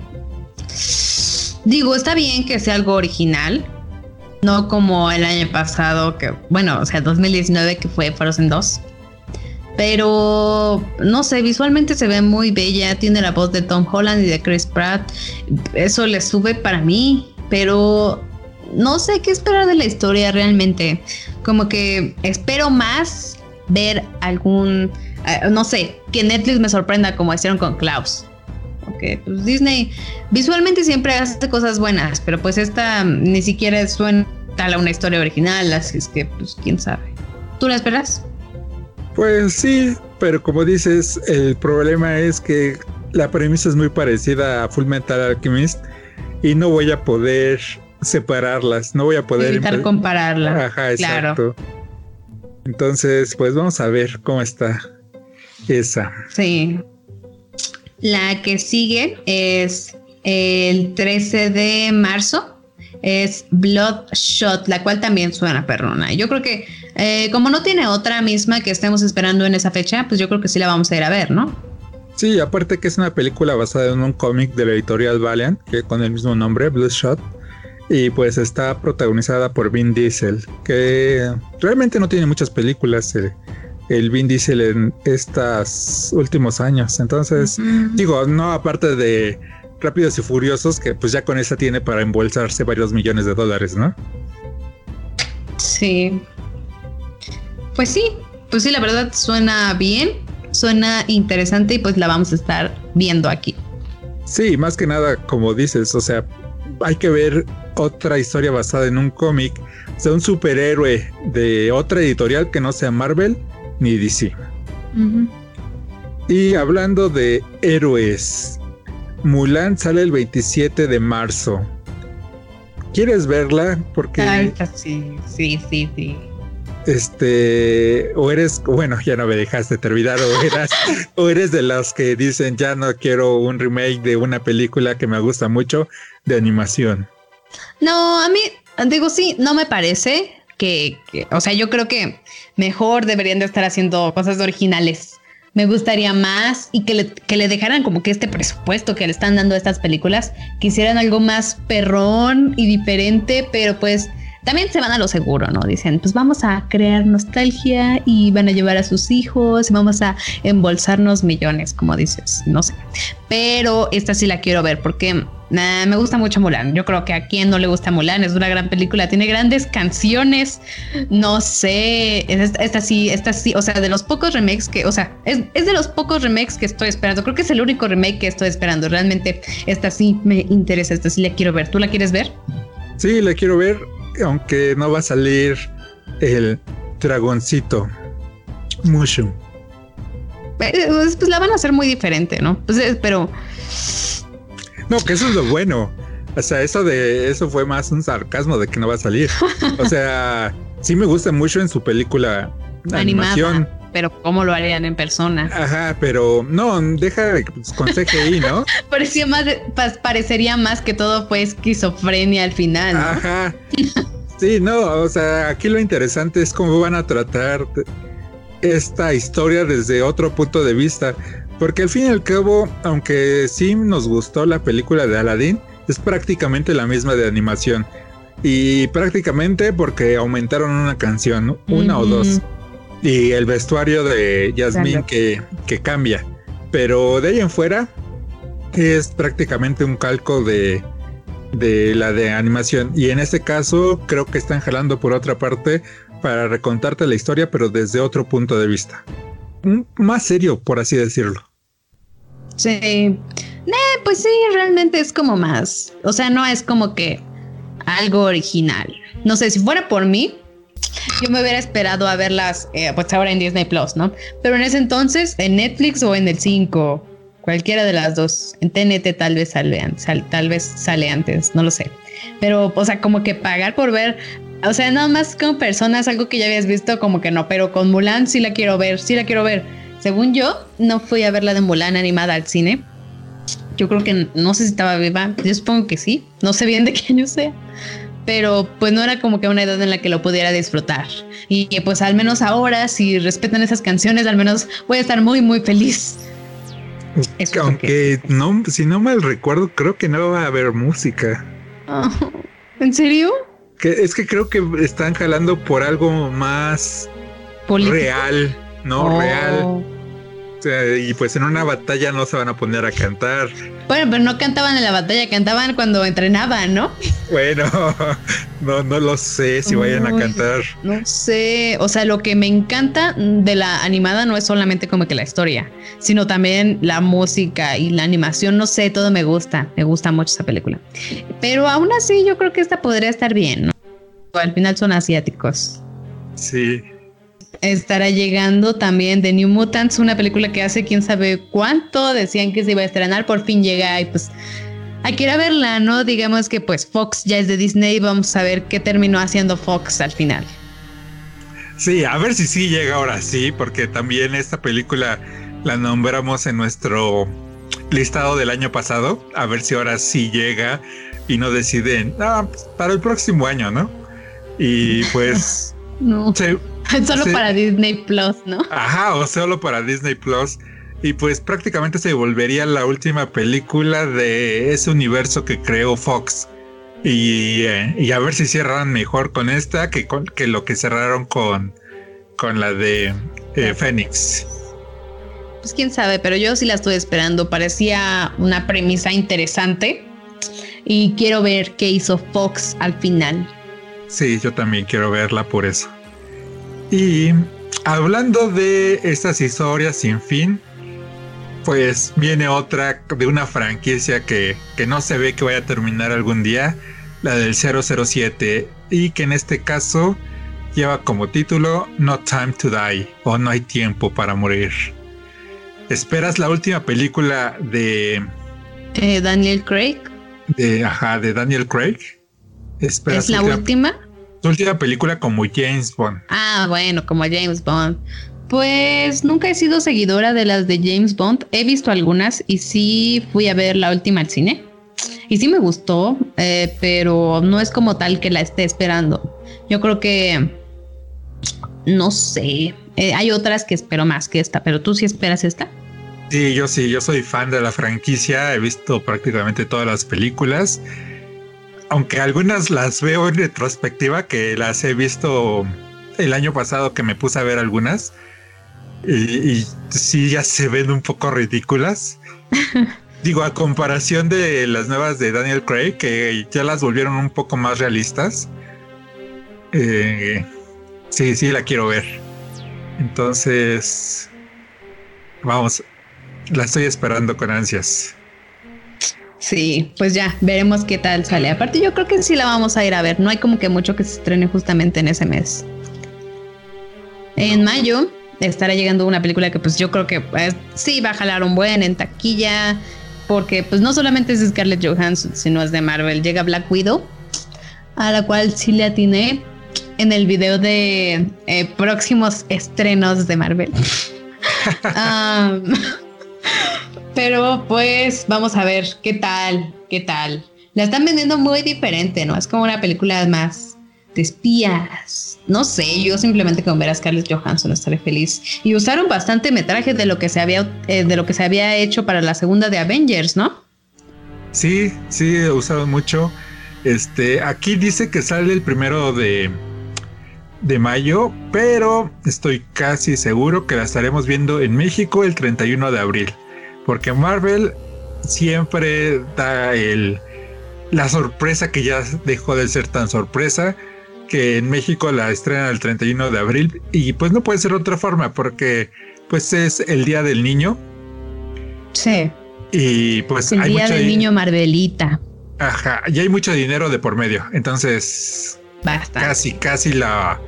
digo, está bien que sea algo original, no como el año pasado, que, bueno, o sea, 2019 que fue Frozen 2. Pero no sé, visualmente se ve muy bella. Tiene la voz de Tom Holland y de Chris Pratt. Eso le sube para mí. Pero no sé qué esperar de la historia realmente. Como que espero más ver algún. Eh, no sé, que Netflix me sorprenda como hicieron con Klaus que pues, Disney visualmente siempre hace cosas buenas, pero pues esta ni siquiera suena tal a una historia original, así es que pues quién sabe. ¿Tú la esperas? Pues sí, pero como dices, el problema es que la premisa es muy parecida a Full Metal Alchemist y no voy a poder separarlas, no voy a poder evitar compararlas. Ajá, exacto. Entonces, pues vamos a ver cómo está esa. Sí. La que sigue es el 13 de marzo. Es Bloodshot, la cual también suena perrona. Yo creo que eh, como no tiene otra misma que estemos esperando en esa fecha, pues yo creo que sí la vamos a ir a ver, ¿no? Sí, aparte que es una película basada en un cómic de la editorial Valiant, que con el mismo nombre, Bloodshot, y pues está protagonizada por Vin Diesel, que realmente no tiene muchas películas. Eh, el Vin Diesel en estos últimos años. Entonces, digo, no aparte de Rápidos y Furiosos, que pues ya con esa tiene para embolsarse varios millones de dólares, ¿no? Sí. Pues sí, pues sí, la verdad suena bien, suena interesante y pues la vamos a estar viendo aquí. Sí, más que nada, como dices, o sea, hay que ver otra historia basada en un cómic, o sea, un superhéroe de otra editorial que no sea Marvel, ni DC. Y hablando de héroes, Mulan sale el 27 de marzo. ¿Quieres verla? Porque. sí, sí, sí, sí. Este, o eres, bueno, ya no me dejaste terminar, o eres, o eres de los que dicen ya no quiero un remake de una película que me gusta mucho de animación. No, a mí, digo, sí, no me parece que, o sea, yo creo que mejor deberían de estar haciendo cosas originales. Me gustaría más y que le, que le dejaran como que este presupuesto que le están dando a estas películas, que hicieran algo más perrón y diferente, pero pues también se van a lo seguro, ¿no? Dicen, pues vamos a crear nostalgia y van a llevar a sus hijos y vamos a embolsarnos millones, como dices, no sé. Pero esta sí la quiero ver porque me gusta mucho Mulan. Yo creo que a quien no le gusta Mulan es una gran película, tiene grandes canciones. No sé, esta, sí, esta sí, o sea, de los pocos remakes que, o sea, es, es, de los pocos remakes que estoy esperando. Creo que es el único remake que estoy esperando. Realmente, esta sí me interesa, esta sí la quiero ver. ¿Tú la quieres ver? Sí, la quiero ver aunque no va a salir el dragoncito Mushroom. Pues, pues, la van a hacer muy diferente, ¿no? Pues, pero. No, que eso es lo bueno. O sea, eso de eso fue más un sarcasmo de que no va a salir. O sea, sí me gusta mucho en su película animación. Pero ¿cómo lo harían en persona? Ajá, pero no, deja pues, con CGI, ¿no? Parecía más, parecería más que todo fue esquizofrenia al final. Ajá. Sí, no, o sea, aquí lo interesante es cómo van a tratar esta historia desde otro punto de vista. Porque al fin y al cabo, aunque sí nos gustó la película de Aladdin, es prácticamente la misma de animación. Y prácticamente porque aumentaron una canción, una o dos. Y el vestuario de Jasmine que, que cambia. Pero de ahí en fuera es prácticamente un calco de, de la de animación. Y en este caso creo que están jalando por otra parte para recontarte la historia, pero desde otro punto de vista. Más serio, por así decirlo. Sí. Eh, pues sí, realmente es como más. O sea, no es como que algo original. No sé, si fuera por mí, yo me hubiera esperado a verlas, eh, pues ahora en Disney Plus, ¿no? Pero en ese entonces, en Netflix o en el 5, cualquiera de las dos. En TNT tal vez sale, tal vez sale antes, no lo sé. Pero, o sea, como que pagar por ver, o sea, nada más como personas, algo que ya habías visto, como que no, pero con Mulan sí la quiero ver, sí la quiero ver. Según yo, no fui a ver la de Mulan animada al cine. Yo creo que no sé si estaba viva. Yo supongo que sí. No sé bien de qué año sea. Pero pues no era como que una edad en la que lo pudiera disfrutar. Y pues al menos ahora, si respetan esas canciones, al menos voy a estar muy, muy feliz. Aunque no, si no mal recuerdo, creo que no va a haber música. ¿En serio? Que es que creo que están jalando por algo más real no oh. real. Y pues en una batalla no se van a poner a cantar. Bueno, pero no cantaban en la batalla, cantaban cuando entrenaban, ¿no? Bueno, no, no lo sé si vayan a cantar. No sé, o sea, lo que me encanta de la animada no es solamente como que la historia, sino también la música y la animación, no sé, todo me gusta, me gusta mucho esa película. Pero aún así yo creo que esta podría estar bien, ¿no? Al final son asiáticos. Sí estará llegando también The New Mutants, una película que hace quién sabe cuánto decían que se iba a estrenar, por fin llega y pues hay que ir a verla, ¿no? Digamos que pues Fox ya es de Disney, vamos a ver qué terminó haciendo Fox al final. Sí, a ver si sí llega ahora sí, porque también esta película la nombramos en nuestro listado del año pasado, a ver si ahora sí llega y no deciden, ah, para el próximo año, ¿no? Y pues... no. Solo para Disney Plus, ¿no? Ajá, o solo para Disney Plus. Y pues prácticamente se volvería la última película de ese universo que creó Fox. Y, eh, a ver si cierran mejor con esta que, con, que lo que cerraron con, con la de eh, Fénix. Pues quién sabe, pero yo sí la estoy esperando. Parecía una premisa interesante. Y quiero ver qué hizo Fox al final. Sí, yo también quiero verla por eso. Y hablando de estas historias sin fin, pues viene otra de una franquicia que, que no se ve que vaya a terminar algún día, la del 007, y que en este caso lleva como título No Time to Die o No hay tiempo para morir. ¿Esperas la última película de eh, Daniel Craig? De, ajá, de Daniel Craig. ¿Es la última? Su última película como James Bond. Ah, bueno, como James Bond. Pues nunca he sido seguidora de las de James Bond. He visto algunas y sí fui a ver la última al cine. Y sí me gustó, eh, pero no es como tal que la esté esperando. Yo creo que, no sé, eh, hay otras que espero más que esta, pero tú sí esperas esta. Sí, yo sí, yo soy fan de la franquicia, he visto prácticamente todas las películas aunque algunas las veo en retrospectiva, que las he visto el año pasado que me puse a ver algunas, y, sí ya se ven un poco ridículas. Digo, a comparación de las nuevas de Daniel Craig, que ya las volvieron un poco más realistas. Eh, sí, sí, la quiero ver. Entonces, vamos, la estoy esperando con ansias. Sí, pues ya, veremos qué tal sale. Aparte, yo creo que sí la vamos a ir a ver. No hay como que mucho que se estrene justamente en ese mes. En mayo estará llegando una película que pues yo creo que pues, sí va a jalar un buen en taquilla. porque pues no solamente es Scarlett Johansson, sino es de Marvel. Llega Black Widow, a la cual sí le atiné en el video de eh, próximos estrenos de Marvel. pero pues vamos a ver qué tal, qué tal. La están vendiendo muy diferente, ¿no? Es como una película más de espías. No sé, yo simplemente con ver a Scarlett Johansson estaré feliz. Y usaron bastante metraje de lo que se había, eh, de lo que se había hecho para la segunda de Avengers, ¿no? Sí, sí, usaron mucho. Este, aquí dice que sale el primero de, de mayo, pero estoy casi seguro que la estaremos viendo en México el 31 de abril, porque Marvel siempre da el la sorpresa que ya dejó de ser tan sorpresa que en México la estrena el 31 de abril y pues no puede ser otra forma porque pues es el día del niño. Sí. Y pues el día del niño Marvelita. Ajá, y hay mucho dinero de por medio, entonces Basta. casi casi la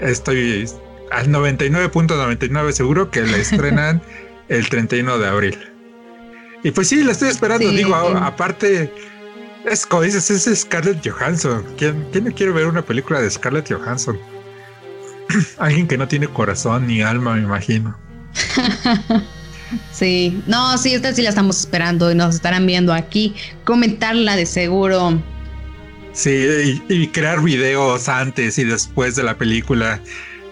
estoy al 99.99 seguro que la estrenan el 31 de abril. Y pues sí, la estoy esperando, digo, aparte es como dices, es Scarlett Johansson. ¿Quién, ¿Quién, no quiere ver una película de Scarlett Johansson? Alguien que no tiene corazón ni alma, me imagino. sí, no, sí, esta sí la estamos esperando y nos estarán viendo aquí. Comentarla de seguro. Sí, y, crear videos antes y después de la película.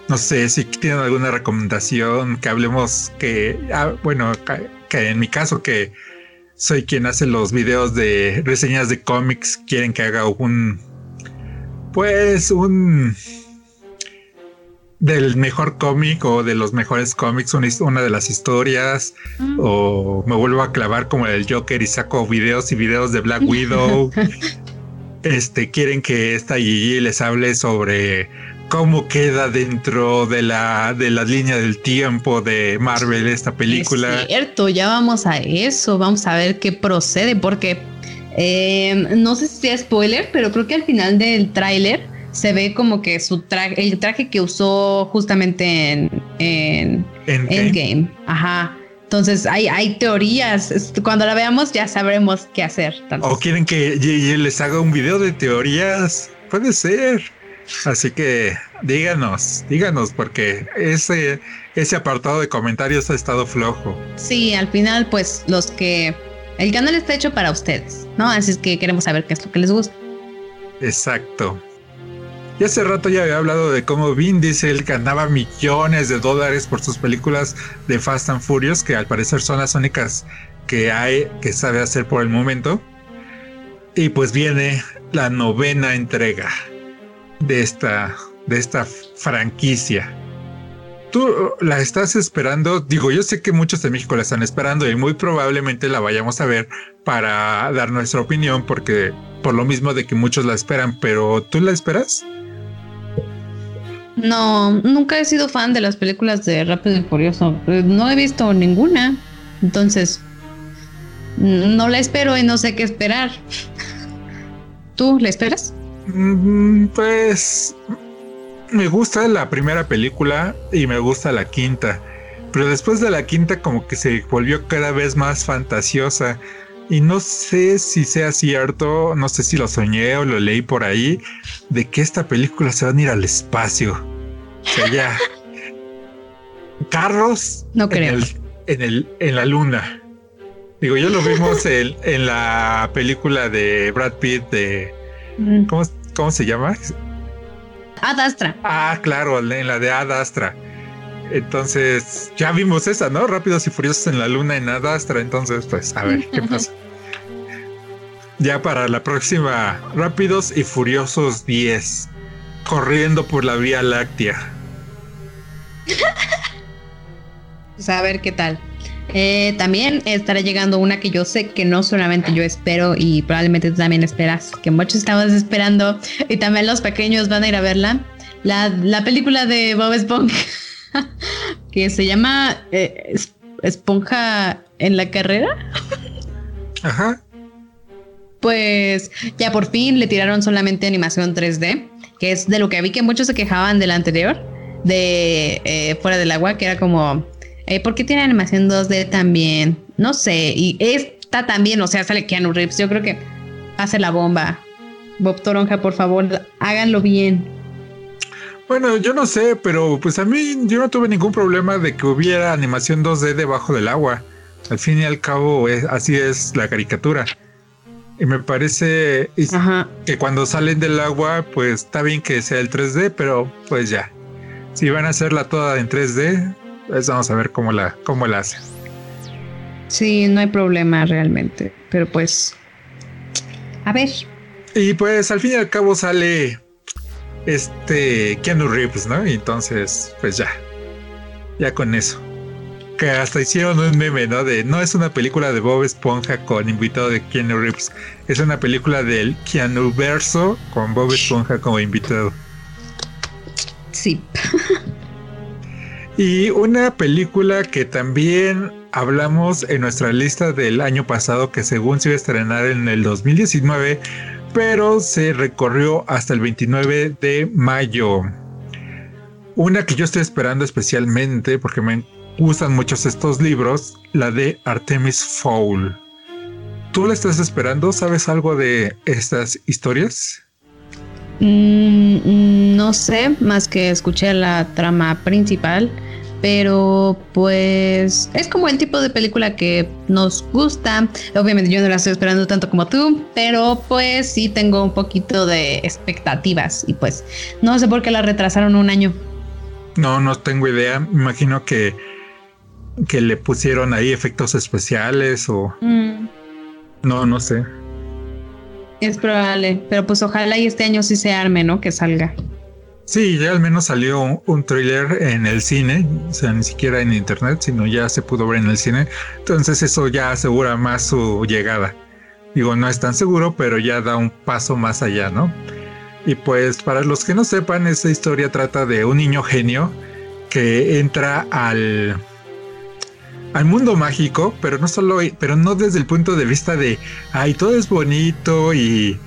No sé si tienen alguna recomendación que hablemos que, ah, bueno, que en mi caso que soy quien hace los videos de reseñas de cómics. Quieren que haga un. Pues un. Del mejor cómic o de los mejores cómics, una, de las historias, mm. o me vuelvo a clavar como el Joker y saco videos y videos de Black Widow. este quieren que esta Gigi les hable sobre cómo queda dentro de la, de la línea del tiempo de Marvel esta película. Es cierto, ya vamos a eso, vamos a ver qué procede, porque em, no sé si sea spoiler, pero creo que al final del tráiler se ve como que su traje, el traje que usó justamente en, en Endgame. Ajá. Entonces hay, hay teorías. Cuando la veamos ya sabremos qué hacer. O quieren que les haga un video de teorías. Puede ser. Así que díganos, díganos, porque ese, ese apartado de comentarios ha estado flojo. Sí, al final, pues los que. El canal está hecho para ustedes, ¿no? Así es que queremos saber qué es lo que les gusta. Exacto. Y hace rato ya había hablado de cómo Vin Diesel ganaba millones de dólares por sus películas de Fast and Furious, que al parecer son las únicas que hay que sabe hacer por el momento. Y pues viene la novena entrega de esta, de esta franquicia. ¿Tú la estás esperando? Digo, yo sé que muchos de México la están esperando y muy probablemente la vayamos a ver para dar nuestra opinión porque por lo mismo de que muchos la esperan, pero ¿tú la esperas? No, nunca he sido fan de las películas de Rápido y Furioso. No he visto ninguna. Entonces, no la espero y no sé qué esperar. ¿Tú la esperas? Mm, pues me gusta la primera película y me gusta la quinta. Pero después de la quinta como que se volvió cada vez más fantasiosa. Y no sé si sea cierto, no sé si lo soñé o lo leí por ahí, de que esta película se va a ir al espacio. O sea, ya. Carros no creo. En, el, en, la luna. Digo, ya lo vimos en, en la película de Brad Pitt de Mm. ¿Cómo, se llama? Adastra. Ah, claro, en la de Adastra. Entonces, ya vimos esa, ¿no? Rápidos y Furiosos en la Luna en Adastra. Entonces, pues, a ver qué pasa. ya para la próxima, Rápidos y Furiosos 10. Corriendo por la Vía Láctea. pues a ver qué tal. Eh, también estará llegando una que yo sé que no solamente yo espero y probablemente tú también esperas, que muchos estamos esperando y también los pequeños van a ir a verla. La, película de Bob Esponja, que se llama eh, Esponja en la carrera. Ajá. Pues ya por fin le tiraron solamente animación 3D, que es de lo que vi que muchos se quejaban de la anterior, de eh, Fuera del Agua, que era como eh, ¿Por qué tiene animación 2D también? No sé, y es está tan bien, o sea, sale Keanu Reeves. Yo creo que hace la bomba. Bob Toronja, por favor, háganlo bien. Bueno, yo no sé, pero pues a mí yo no tuve ningún problema de que hubiera animación 2D debajo del agua. Al fin y al cabo, así es la caricatura. Y me parece que cuando salen del agua, pues está bien que sea el 3D, pero pues ya. Si van a hacerla toda en 3D, pues vamos a ver cómo la, cómo la hacen. Sí, no hay problema realmente. Pero pues. A ver. Y pues al fin y al cabo sale este Keanu Reeves, ¿no? Y entonces, pues ya. Ya con eso que hasta hicieron un meme, ¿no? De no es una película de Bob Esponja con invitado de Keanu Reeves, es una película del Keanu Verso con Bob Esponja como invitado. Sí. y una película que también hablamos en nuestra lista del año pasado, que según se iba a estrenar en el 2019, pero se recorrió hasta el 29 de mayo. Una que yo estoy esperando especialmente porque me usan muchos estos libros, la de Artemis Fowl. ¿Tú la estás esperando? ¿Sabes algo de estas historias? Mm, no sé, más que escuché la trama principal, pero pues es como el tipo de película que nos gusta. Obviamente yo no la estoy esperando tanto como tú, pero pues sí tengo un poquito de expectativas y pues no sé por qué la retrasaron un año. No, no tengo idea. Imagino que que le pusieron ahí efectos especiales o... Mm. No, no sé. Es probable, pero pues ojalá y este año sí se arme, ¿no? Que salga. Sí, ya al menos salió un, thriller en el cine, o sea, ni siquiera en internet, sino ya se pudo ver en el cine. Entonces eso ya asegura más su llegada. Digo, no es tan seguro, pero ya da un paso más allá, ¿no? Y pues para los que no sepan, esta historia trata de un niño genio que entra al al mundo mágico, pero no solo, pero no desde el punto de vista de, ay, todo es bonito y,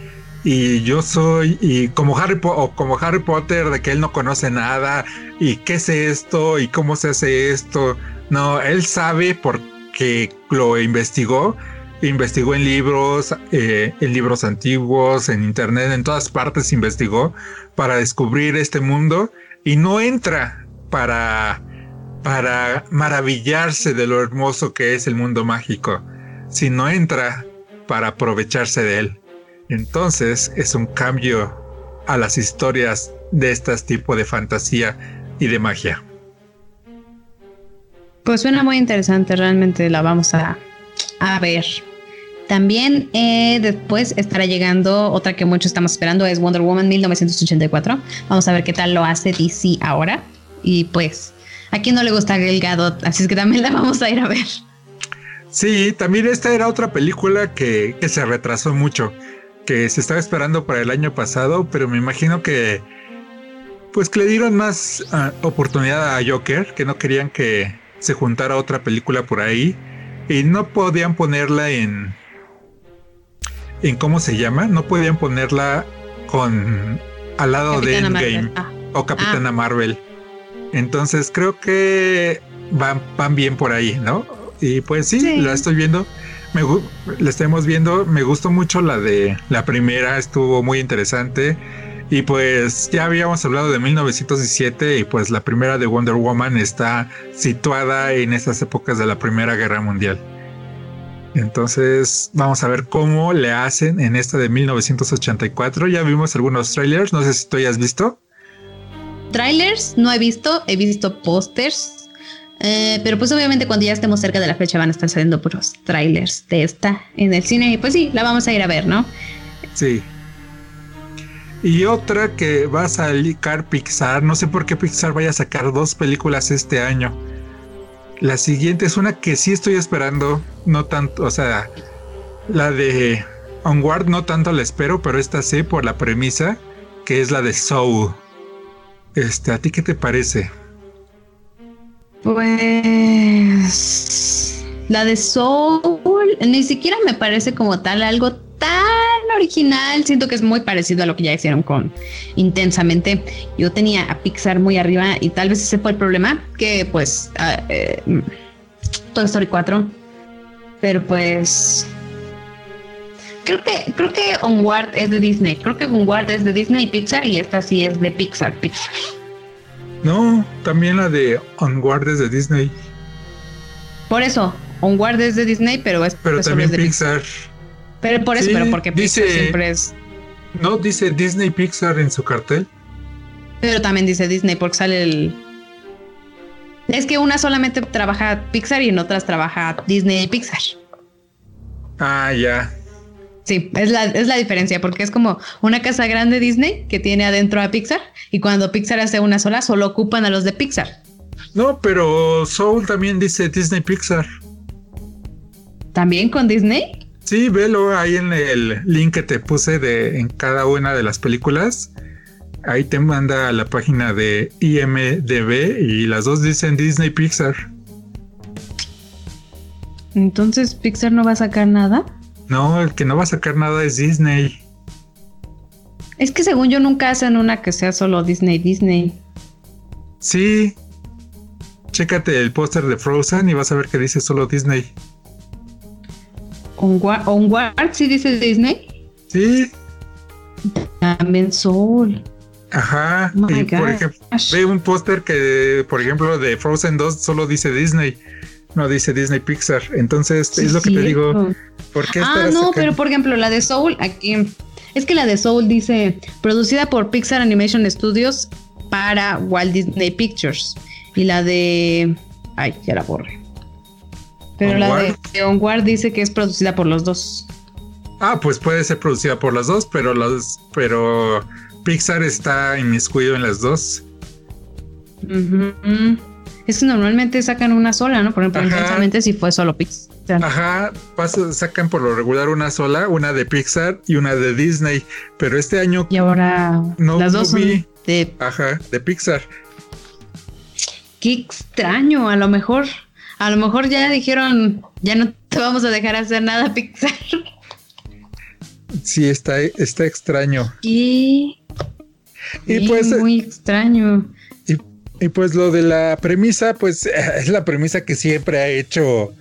y yo soy, y como Harry, o como Harry Potter, de que él no conoce nada, y qué es esto, y cómo se hace esto. No, él sabe porque lo investigó, investigó en libros, eh, en libros antiguos, en internet, en todas partes investigó para descubrir este mundo y no entra para para maravillarse de lo hermoso que es el mundo mágico, sino entra para aprovecharse de él. Entonces es un cambio a las historias de este tipo de fantasía y de magia. Pues suena muy interesante, realmente la vamos a, ver. También eh, después estará llegando otra que muchos estamos esperando, es Wonder Woman 1984. Vamos a ver qué tal lo hace DC ahora. Y pues a quién no le gusta el Gadot, así es que también la vamos a ir a ver. Sí, también esta era otra película que, se retrasó mucho, que se estaba esperando para el año pasado, pero me imagino que pues que le dieron más ah, oportunidad a Joker, que no querían que se juntara otra película por ahí y no podían ponerla en en cómo se llama, no podían ponerla con al lado de Endgame ah. o Capitana ah. Marvel. Entonces creo que van, van bien por ahí, ¿no? Y pues sí, la estoy viendo. Me, la estamos viendo. Me gustó mucho la de la primera, estuvo muy interesante. Y pues ya habíamos hablado de 1917 y pues la primera de Wonder Woman está situada en esas épocas de la Primera Guerra Mundial. Entonces vamos a ver cómo le hacen en esta de 1984. Ya vimos algunos trailers, no sé si tú ya has visto trailers no he visto, he visto pósters. Eh, pero pues obviamente cuando ya estemos cerca de la fecha van a estar saliendo puros trailers de esta en el cine y pues sí, la vamos a ir a ver, ¿no? Sí. Y otra que va a sacar Pixar, no sé por qué Pixar vaya a sacar dos películas este año. La siguiente es una que sí estoy esperando, no tanto, o sea, la de Onward no tanto la espero, pero esta sí por la premisa, que es la de Soul. Este, ¿a ti qué te parece? Pues la de Soul ni siquiera me parece como tal algo tan original. Siento que es muy parecido a lo que ya hicieron con Intensamente. Yo tenía a Pixar muy arriba y tal vez ese fue el problema, que pues uh, Toy Story 4. Pero pues creo que, creo que Onward es de Disney. Creo que Onward es de Disney y Pixar y esta sí es de Pixar, Pixar. No, también la de Onward es de Disney. Por eso, Onward es de Disney, pero es Pero también Pixar. Pero por eso, pero porque dice, Pixar siempre es. No, dice Disney Pixar en su cartel. Pero también dice Disney porque sale el. Es que una solamente trabaja Pixar y en otras trabaja Disney y Pixar. Ah, ya. Sí, es la, es la diferencia, porque es como una casa grande Disney que tiene adentro a Pixar y cuando Pixar hace una sola, solo ocupan a los de Pixar. No, pero Soul también dice Disney Pixar. ¿También con Disney? Sí, velo ahí en el link que te puse de en cada una de las películas. Ahí te manda a la página de IMDB y las dos dicen Disney Pixar. Entonces Pixar no va a sacar nada. No, el que no va a sacar nada es Disney. Es que según yo nunca hacen una que sea solo Disney Disney. Sí. Chécate el póster de Frozen y vas a ver que dice solo Disney. ¿Onward, Onward sí dice Disney? Sí. También Soul. Ajá. Oh y por ejemplo, ve un póster que, por ejemplo, de Frozen 2 solo dice Disney. No dice Disney Pixar. Entonces, Sí, es lo que te digo. ¿Por qué Ah, no, pero por ejemplo, la de Soul, aquí. Es que la de Soul dice producida por Pixar Animation Studios para Walt Disney Pictures. Y la de. Ay, ya la borré. Pero la de Onward dice que es producida por los dos. Ah, pues puede ser producida por las dos, pero los, pero Pixar está inmiscuido en las dos. Ujú. Es que normalmente sacan una sola, ¿no? Por ejemplo, Ajá. intensamente si fue solo Pixar. Ajá, pasa- sacan por lo regular una sola, una de Pixar y una de Disney, pero este año, Y ahora No, las dos son de ajá, de Pixar. Qué extraño, a lo mejor, a lo mejor ya dijeron, ya no te vamos a dejar hacer nada Pixar. Sí, está, está extraño. Y, Y pues, muy extraño. Y, pues lo de la premisa, pues eh, es la premisa que siempre ha hecho,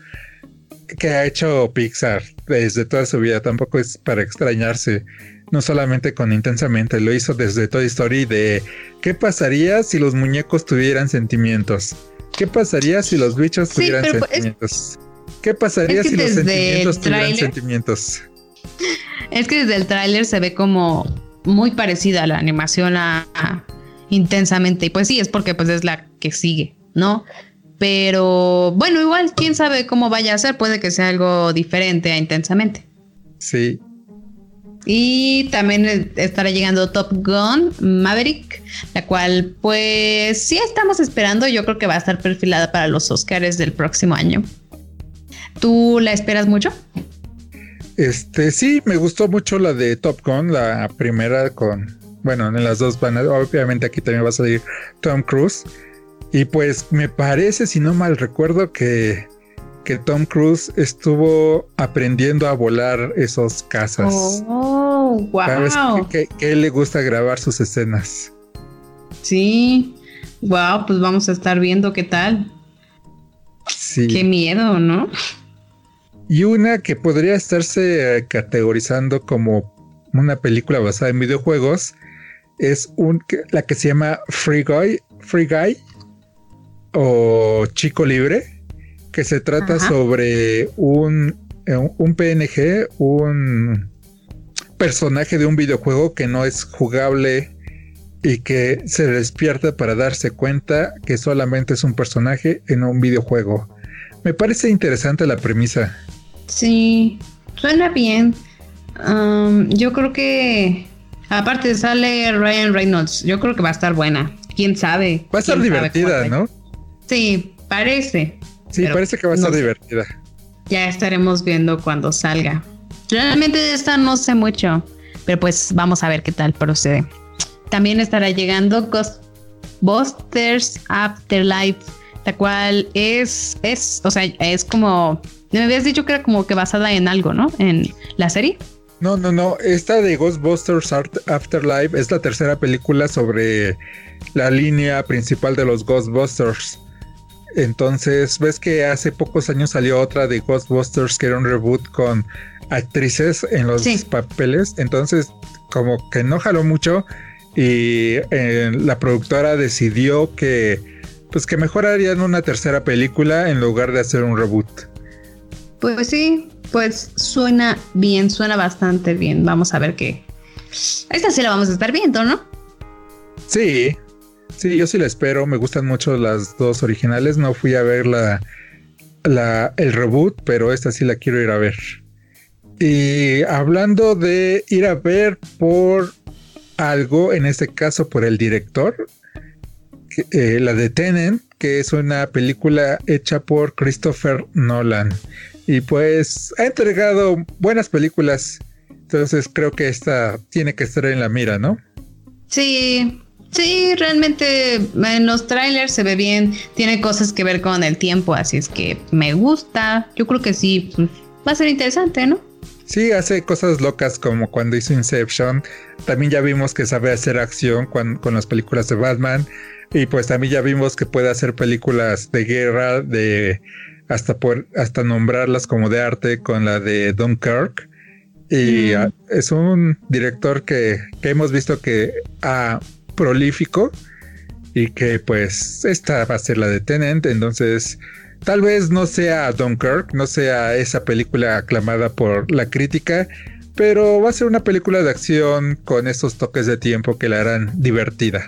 que ha hecho Pixar desde toda su vida. Tampoco es para extrañarse. No solamente con intensamente, lo hizo desde Toy Story de ¿qué pasaría si los muñecos tuvieran sentimientos? ¿Qué pasaría si los bichos Sí, tuvieran pues, es- sentimientos? ¿Qué pasaría es que si los sentimientos tuvieran sentimientos? Es que desde el tráiler se ve como muy parecida a la animación a, a intensamente. Y pues sí, es porque pues es la que sigue, ¿no? Pero bueno, igual, quién sabe cómo vaya a ser. Puede que sea algo diferente a intensamente. Sí, Y también estará llegando Top Gun Maverick, la cual pues sí estamos esperando. Yo creo que va a estar perfilada para los Oscars del próximo año. ¿Tú la esperas mucho? Este, sí, me gustó mucho la de Top Gun, la primera con, bueno, en las dos van, a- obviamente aquí también va a salir Tom Cruise. Y pues me parece, si no mal recuerdo, que, que Tom Cruise estuvo aprendiendo a volar esos cazas. Oh, ¿Sabes wow. que, que- que él le gusta grabar sus escenas? Sí. Wow, pues vamos a estar viendo qué tal. Sí. Qué miedo, ¿no? Y una que podría estarse categorizando como una película basada en videojuegos es un, la que se llama Free Guy, Free Guy o Chico Libre, que se trata Ajá. sobre un, eh, un PNG, un personaje de un videojuego que no es jugable y que se despierta para darse cuenta que solamente es un personaje en un videojuego. Me parece interesante la premisa. Sí, suena bien. Yo creo que aparte sale Ryan Reynolds. Yo creo que va a estar buena. Quién sabe. Va a estar divertida, ¿no? Sí, parece. Sí, parece que va a estar divertida. Ya estaremos viendo cuando salga. Realmente de esta no sé mucho, pero pues vamos a ver qué tal procede. También estará llegando Ghostbusters Afterlife, la cual es, es, o sea, es como, me habías dicho que era como que basada en algo, ¿no? En la serie. No, no, no. Esta de Ghostbusters Art- Afterlife es la tercera película sobre la línea principal de los Ghostbusters. Entonces, ves que hace pocos años salió otra de Ghostbusters que era un reboot con actrices en los papeles, entonces como que no jaló mucho y eh, la productora decidió que pues que mejor harían una tercera película en lugar de hacer un reboot. Pues sí, pues suena bien, suena bastante bien. Vamos a ver qué. Esta sí la vamos a estar viendo, ¿no? Sí, sí, yo sí la espero. Me gustan mucho las dos originales. No fui a ver la, el reboot, pero esta sí la quiero ir a ver. Y hablando de ir a ver por algo, en este caso por el director, eh, la de Tenen, que es una película hecha por Christopher Nolan. Y pues ha entregado buenas películas. Entonces creo que esta tiene que estar en la mira, ¿no? Sí, sí, realmente en los trailers se ve bien. Tiene cosas que ver con el tiempo, así es que me gusta. Yo creo que sí, pues, va a ser interesante, ¿no? Sí, hace cosas locas como cuando hizo Inception. También ya vimos que sabe hacer acción con, las películas de Batman. Y pues también ya vimos que puede hacer películas de guerra, de hasta por hasta nombrarlas como de arte con la de Dunkirk. Y mm. es un director que, que, hemos visto que ha prolífico y que pues esta va a ser la de Tenant. Entonces Tal vez no sea Dunkirk, no sea esa película aclamada por la crítica, pero va a ser una película de acción con esos toques de tiempo que la harán divertida.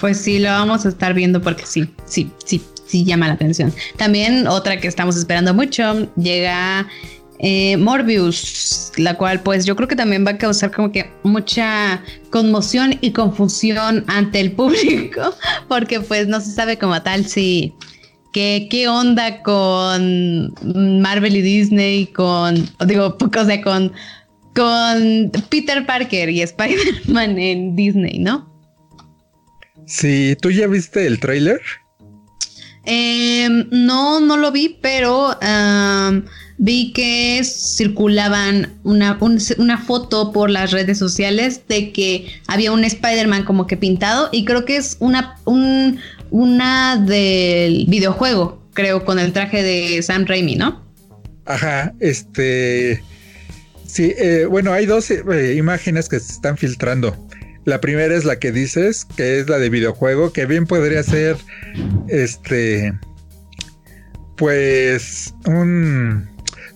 Pues sí, lo vamos a estar viendo porque sí, sí, sí, sí llama la atención. También otra que estamos esperando mucho llega eh, Morbius, la cual pues yo creo que también va a causar como que mucha conmoción y confusión ante el público, porque pues no se sabe como tal si ¿Qué, onda con Marvel y Disney? Con, digo, o sea, con, con Peter Parker y Spider-Man en Disney, ¿no? Sí, ¿tú ya viste el tráiler? Em, no, no lo vi, pero vi que circulaban una, una, foto por las redes sociales de que había un Spider-Man como que pintado y creo que es una, un, una del videojuego, creo, con el traje de Sam Raimi, ¿no? Ajá, este... Sí, eh, bueno, hay dos eh, imágenes que se están filtrando. La primera es la que dices, que es la de videojuego, que bien podría ser, este, pues, un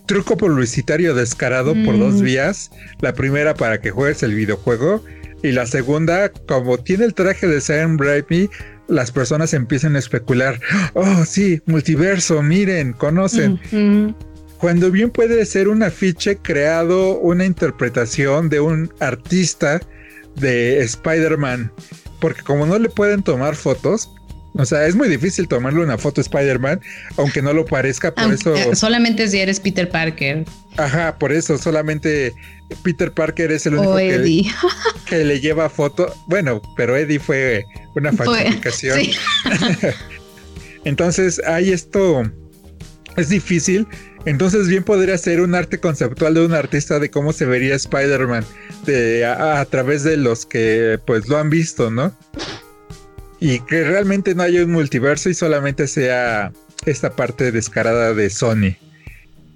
truco publicitario descarado por dos mm. vías. La primera para que juegues el videojuego y la segunda, como tiene el traje de Sam Raimi, las personas empiezan a especular, oh sí, multiverso, miren, conocen. Cuando bien puede ser un afiche creado, una interpretación de un artista de Spider-Man, porque como no le pueden tomar fotos, o sea, es muy difícil tomarle una foto a Spider-Man, aunque no lo parezca, por eso... Solamente si eres Peter Parker. Ajá, por eso, solamente Peter Parker es el único que, que, le lleva foto. Bueno, pero Eddie fue una falsificación. Entonces, hay esto... Es difícil. Entonces, bien podría ser un arte conceptual de un artista de cómo se vería Spider-Man a, a través de los que pues lo han visto, ¿no? y que realmente no haya un multiverso y solamente sea esta parte descarada de Sony.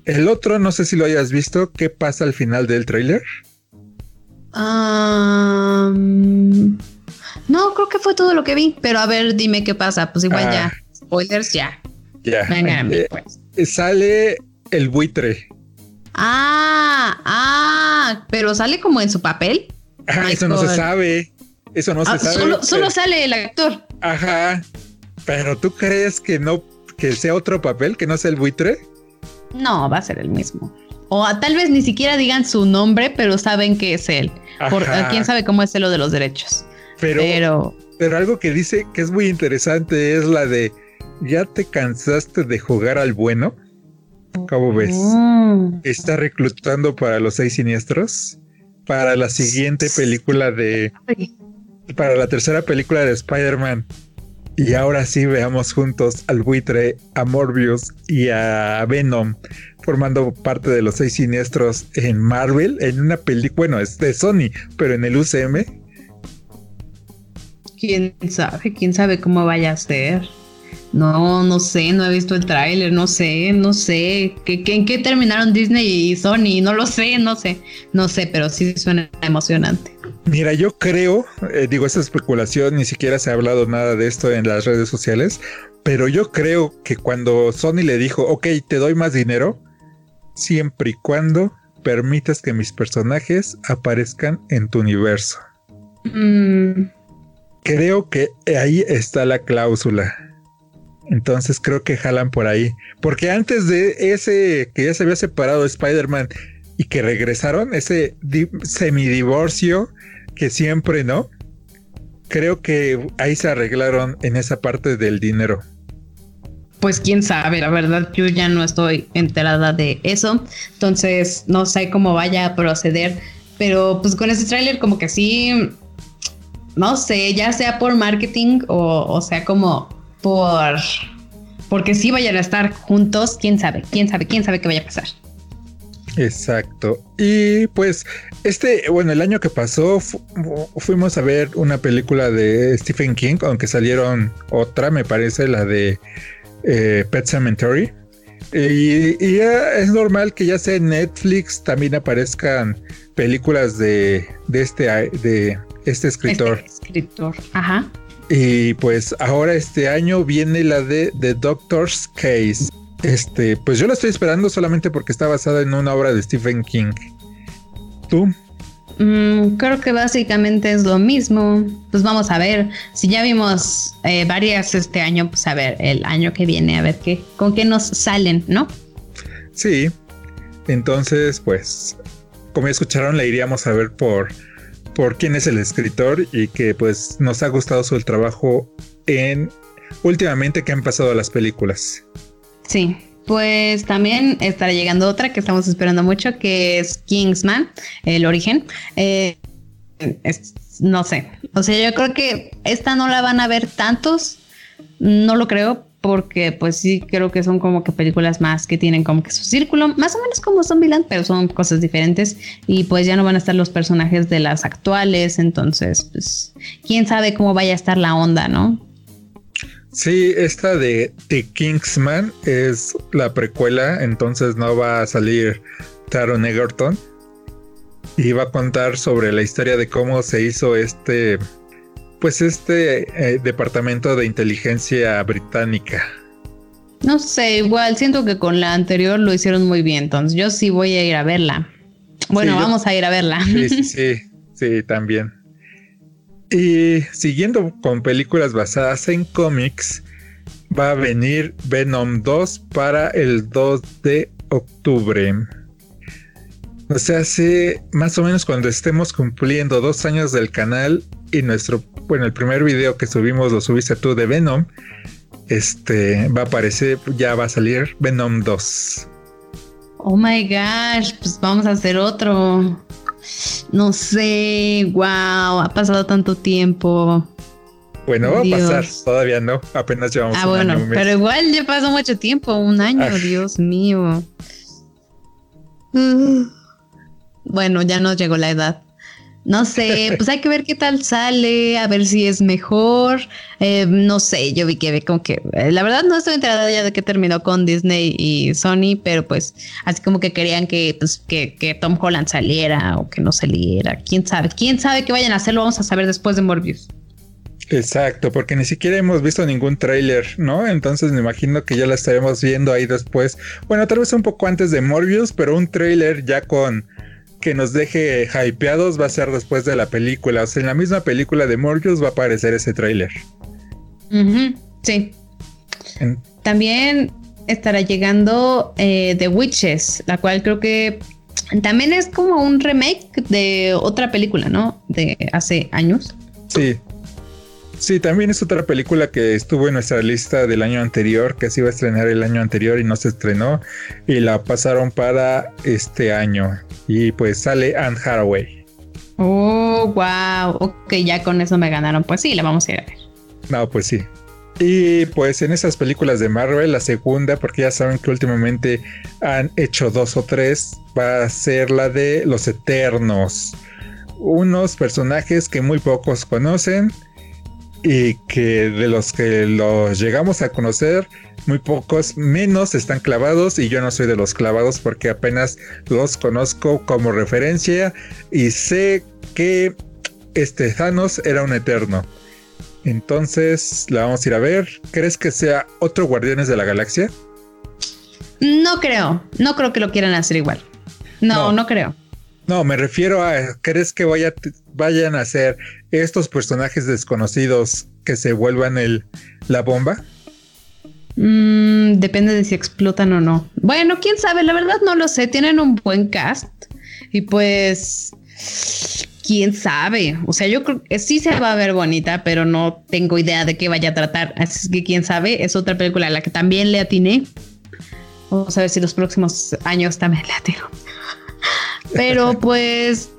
El otro, no sé si lo hayas visto, ¿qué pasa al final del tráiler? no, creo que fue todo lo que vi, pero a ver, dime qué pasa. Pues igual ya, ah. spoilers ya. Ya. Venga, eh, pues. Sale el buitre. Ah, ah, pero sale como en su papel. Ah, eso no se sabe. Eso no se ah, sabe. Solo, sale el actor. Ajá. Pero tú crees que no, que sea otro papel, que no sea el buitre? No, va a ser el mismo. O tal vez ni siquiera digan su nombre, pero saben que es él. Por, quién sabe cómo es lo de los derechos. Pero, pero, algo que dice que es muy interesante es la de ¿ya te cansaste de jugar al bueno? ¿Cómo ves? Mm. Está reclutando para los seis siniestros. Para la siguiente película de para la tercera película de Spider-Man. Y ahora sí veamos juntos al buitre, a Morbius y a Venom formando parte de los seis siniestros en Marvel, en una película, bueno, es de Sony, pero en el UCM. ¿Quién sabe? ¿Quién sabe cómo vaya a ser? No, no sé, no he visto el tráiler, no sé, no sé. ¿Qué, ¿En qué terminaron Disney y Sony? No lo sé, no sé, no sé, pero sí suena emocionante. Mira, yo creo, eh, digo, esta especulación, ni siquiera se ha hablado nada de esto en las redes sociales, pero yo creo que cuando Sony le dijo, ok, te doy más dinero, siempre y cuando permitas que mis personajes aparezcan en tu universo. Mm. Creo que ahí está la cláusula. Entonces creo que jalan por ahí. Porque antes de ese que ya se había separado Spider-Man y que regresaron, ese semidivorcio que siempre, ¿no? Creo que ahí se arreglaron en esa parte del dinero. Pues quién sabe, la verdad yo ya no estoy enterada de eso, entonces no sé cómo vaya a proceder, pero pues con ese tráiler como que sí, no sé, ya sea por marketing o, o sea como por porque si vayan a estar juntos, quién sabe, quién sabe, quién sabe qué vaya a pasar. Exacto. Y pues este, bueno, el año que pasó fuimos a ver una película de Stephen King, aunque salieron otra, me parece, la de eh, Pet Cemetery. Y, y es normal que ya sea en Netflix también aparezcan películas de, de este de este escritor. Este escritor, ajá. Y pues ahora este año viene la de The Doctor's Case. Este, pues yo la estoy esperando solamente porque está basada en una obra de Stephen King. ¿Tú? Mm, creo que básicamente es lo mismo. Pues vamos a ver. Si ya vimos eh, varias este año, pues a ver, el año que viene, a ver qué, con qué nos salen, ¿no? Sí. Entonces, pues, como ya escucharon, la iríamos a ver por por quién es el escritor y que pues nos ha gustado su trabajo en últimamente que han pasado las películas. Sí, pues también estará llegando otra que estamos esperando mucho, que es Kingsman, el origen. Eh, no sé, o sea, yo creo que esta no la van a ver tantos, no lo creo, porque pues sí creo que son como que películas más que tienen como que su círculo, más o menos como Zombieland, pero son cosas diferentes y pues ya no van a estar los personajes de las actuales, entonces pues quién sabe cómo vaya a estar la onda, ¿no? Sí, esta de The Kingsman es la precuela, entonces no va a salir Taron Egerton y va a contar sobre la historia de cómo se hizo este pues este eh, departamento de inteligencia británica. No sé, igual siento que con la anterior lo hicieron muy bien, entonces yo sí voy a ir a verla. Bueno, vamos a ir a verla. Sí, sí, sí, sí, también. Y siguiendo con películas basadas en cómics, va a venir Venom 2 para el 2 de octubre. O sea, hace más o menos cuando estemos cumpliendo dos años del canal y nuestro bueno, el primer video que subimos lo subiste tú de Venom. Este va a aparecer, ya va a salir Venom 2. Oh my gosh, pues vamos a hacer otro. No sé, wow, ha pasado tanto tiempo. Bueno, va a pasar, todavía no, apenas llevamos ah, bueno, Pero igual ya pasó mucho tiempo, un año, ah. Dios mío. Bueno, ya nos llegó la edad. No sé, pues hay que ver qué tal sale, a ver si es mejor. Eh, no sé, yo vi que como que eh, la verdad no estoy enterada ya de que terminó con Disney y Sony, pero pues así como que querían que, pues, que, que Tom Holland saliera o que no saliera. Quién sabe, quién sabe qué vayan a hacer, lo vamos a saber después de Morbius. Exacto, porque ni siquiera hemos visto ningún tráiler, ¿no? Entonces me imagino que ya la estaremos viendo ahí después. Bueno, tal vez un poco antes de Morbius, pero un tráiler ya con que nos deje hypeados va a ser después de la película. O sea, en la misma película de Morbius va a aparecer ese tráiler. sí. También estará llegando eh, The Witches, la cual creo que también es como un remake de otra película, ¿no? De hace años. Sí, Sí, también es otra película que estuvo en nuestra lista del año anterior, que se iba a estrenar el año anterior y no se estrenó, y la pasaron para este año. Y pues sale Anne Hathaway. Oh, wow. Ok, ya con eso me ganaron. Pues sí, la vamos a ir a ver. No, pues sí. Y pues en esas películas de Marvel, la segunda, porque ya saben que últimamente han hecho dos o tres, va a ser la de Los Eternos. Unos personajes que muy pocos conocen y que de los que los llegamos a conocer, muy pocos, menos están clavados y yo no soy de los clavados porque apenas los conozco como referencia y sé que este Thanos era un eterno. Entonces la vamos a ir a ver. ¿Crees que sea otro Guardianes de la Galaxia? No creo, no creo que lo quieran hacer igual. No, no, creo. No, me refiero a, ¿crees que vaya, vayan a ser estos personajes desconocidos que se vuelvan el, la bomba? Mm, depende de si explotan o no. Bueno, quién sabe, la verdad no lo sé. Tienen un buen cast y pues quién sabe. O sea, yo creo que sí se va a ver bonita, pero no tengo idea de qué vaya a tratar. Así que quién sabe, es otra película a la que también le atiné. Vamos a ver si los próximos años también le atino. Pero pues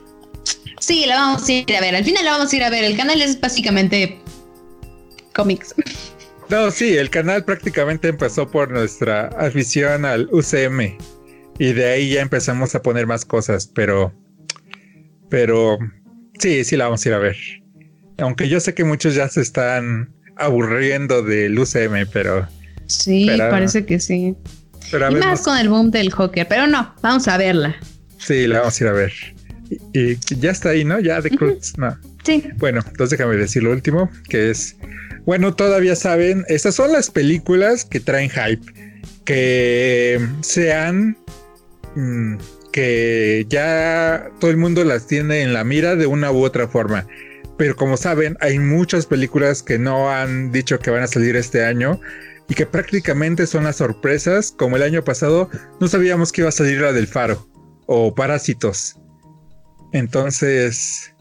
sí, la vamos a ir a ver. Al final la vamos a ir a ver. El canal es básicamente cómics. No, sí, el canal prácticamente empezó por nuestra afición al UCM y de ahí ya empezamos a poner más cosas, pero, pero sí, sí la vamos a ir a ver. Aunque yo sé que muchos ya se están aburriendo del UCM, pero sí, parece que sí. y más con el boom del Joker, pero no, vamos a verla. Sí, la vamos a ir a ver. Y, ya está ahí, ¿no? Ya de Cruz, no. Sí. Bueno, entonces déjame decir lo último, que es bueno, todavía saben, estas son las películas que traen hype, que sean, mm, que ya todo el mundo las tiene en la mira de una u otra forma. Pero como saben, hay muchas películas que no han dicho que van a salir este año y que prácticamente son las sorpresas, como el año pasado no sabíamos que iba a salir la del Faro o Parásitos. Entonces,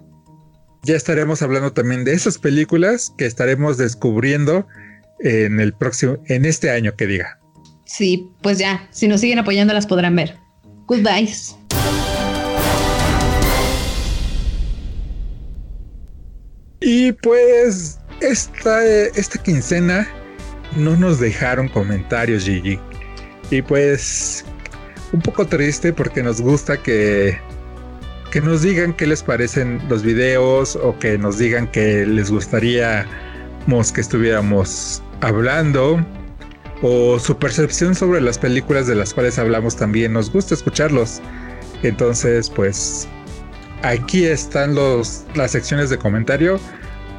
ya estaremos hablando también de esas películas que estaremos descubriendo en el próximo, en este año que diga. Sí, pues ya, si nos siguen apoyando las podrán ver. Goodbye. Y pues esta, esta quincena no nos dejaron comentarios, Gigi. Y pues un poco triste porque nos gusta que que nos digan qué les parecen los videos o que nos digan que les gustaría que estuviéramos hablando o su percepción sobre las películas de las cuales hablamos también. Nos gusta escucharlos. Entonces, pues aquí están los, las secciones de comentario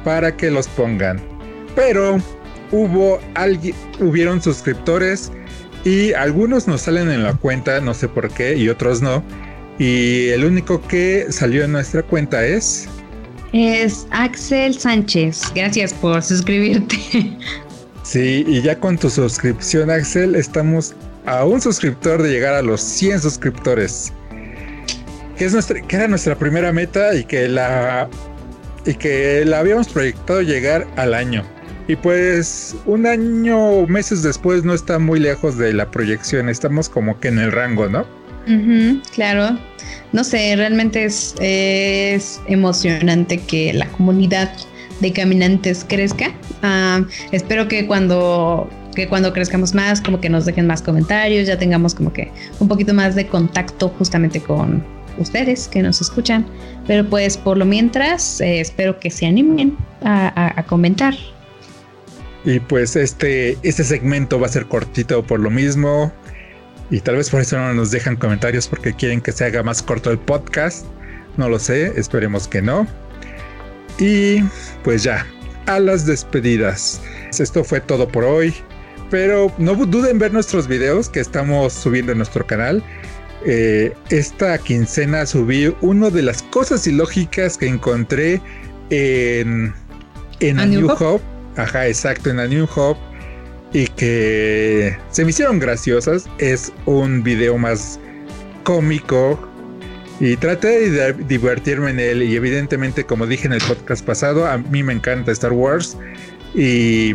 para que los pongan. Pero hubo alguien, hubieron suscriptores y algunos nos salen en la cuenta, no sé por qué, y otros no. Y el único que salió en nuestra cuenta es... Es Axel Sánchez. Gracias por suscribirte. Sí, y ya con tu suscripción, Axel, estamos a un suscriptor de llegar a los 100 suscriptores. Que, es nuestra, que era nuestra primera meta y que la y que la habíamos proyectado llegar al año. Y pues un año, meses después, no está muy lejos de la proyección. Estamos como que en el rango, ¿no? claro. No sé, realmente es, emocionante que la comunidad de caminantes crezca. Ah, espero que cuando que cuando crezcamos más, como que nos dejen más comentarios, ya tengamos como que un poquito más de contacto justamente con ustedes que nos escuchan. Pero pues por lo mientras, eh, espero que se animen a, comentar. Y pues este, este segmento va a ser cortito por lo mismo. Y tal vez por eso no nos dejan comentarios porque quieren que se haga más corto el podcast. No lo sé, esperemos que no. Y pues ya, a las despedidas. Esto fue todo por hoy. Pero no duden en ver nuestros videos que estamos subiendo en nuestro canal. Eh, esta quincena subí una de las cosas ilógicas que encontré en, en A New, Hope. Ajá, exacto, en A New Hope y que se me hicieron graciosas. Es un video más cómico y traté de divertirme en él y evidentemente como dije en el podcast pasado, a mí me encanta Star Wars y,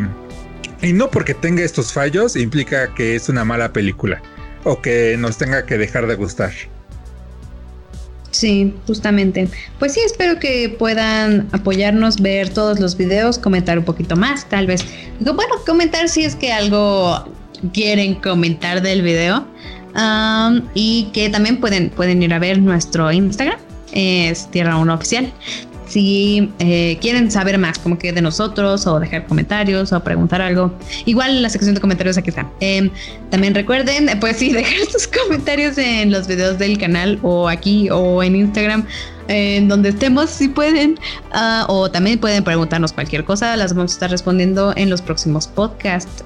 y no porque tenga estos fallos implica que es una mala película o que nos tenga que dejar de gustar. Sí, justamente. Pues sí, espero que puedan apoyarnos, ver todos los videos, comentar un poquito más, tal vez. Bueno, comentar si es que algo quieren comentar del video. y que también pueden, pueden ir a ver nuestro Instagram, es Tierra 1 Oficial. Si eh, quieren saber más, como que de nosotros, o dejar comentarios, o preguntar algo, igual en la sección de comentarios aquí está. Em, también recuerden, pues sí, dejar sus comentarios en los videos del canal, o aquí, o en Instagram, en donde estemos, si pueden. Ah, o también pueden preguntarnos cualquier cosa, las vamos a estar respondiendo en los próximos podcasts.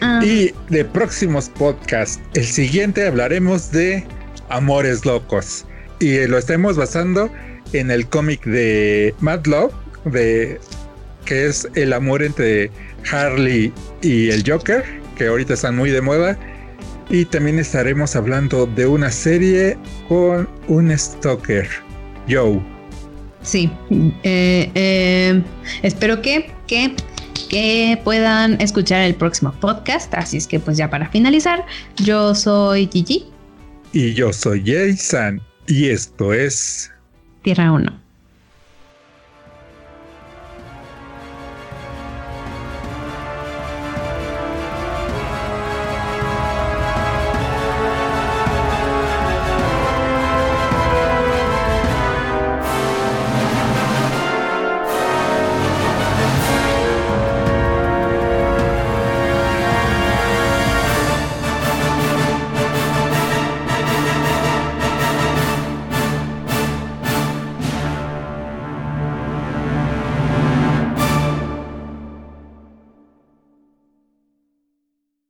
Ah. Y de próximos podcasts, el siguiente hablaremos de Amores Locos. Y lo estamos basando en el cómic de Mad Love, de, que es el amor entre Harley y el Joker, que ahorita están muy de moda. Y también estaremos hablando de una serie con un stalker, Joe. Sí, eh, eh, espero que, que, que puedan escuchar el próximo podcast. Así es que pues ya para finalizar, yo soy Gigi. Y yo soy Jason. Y esto es Tierra 1.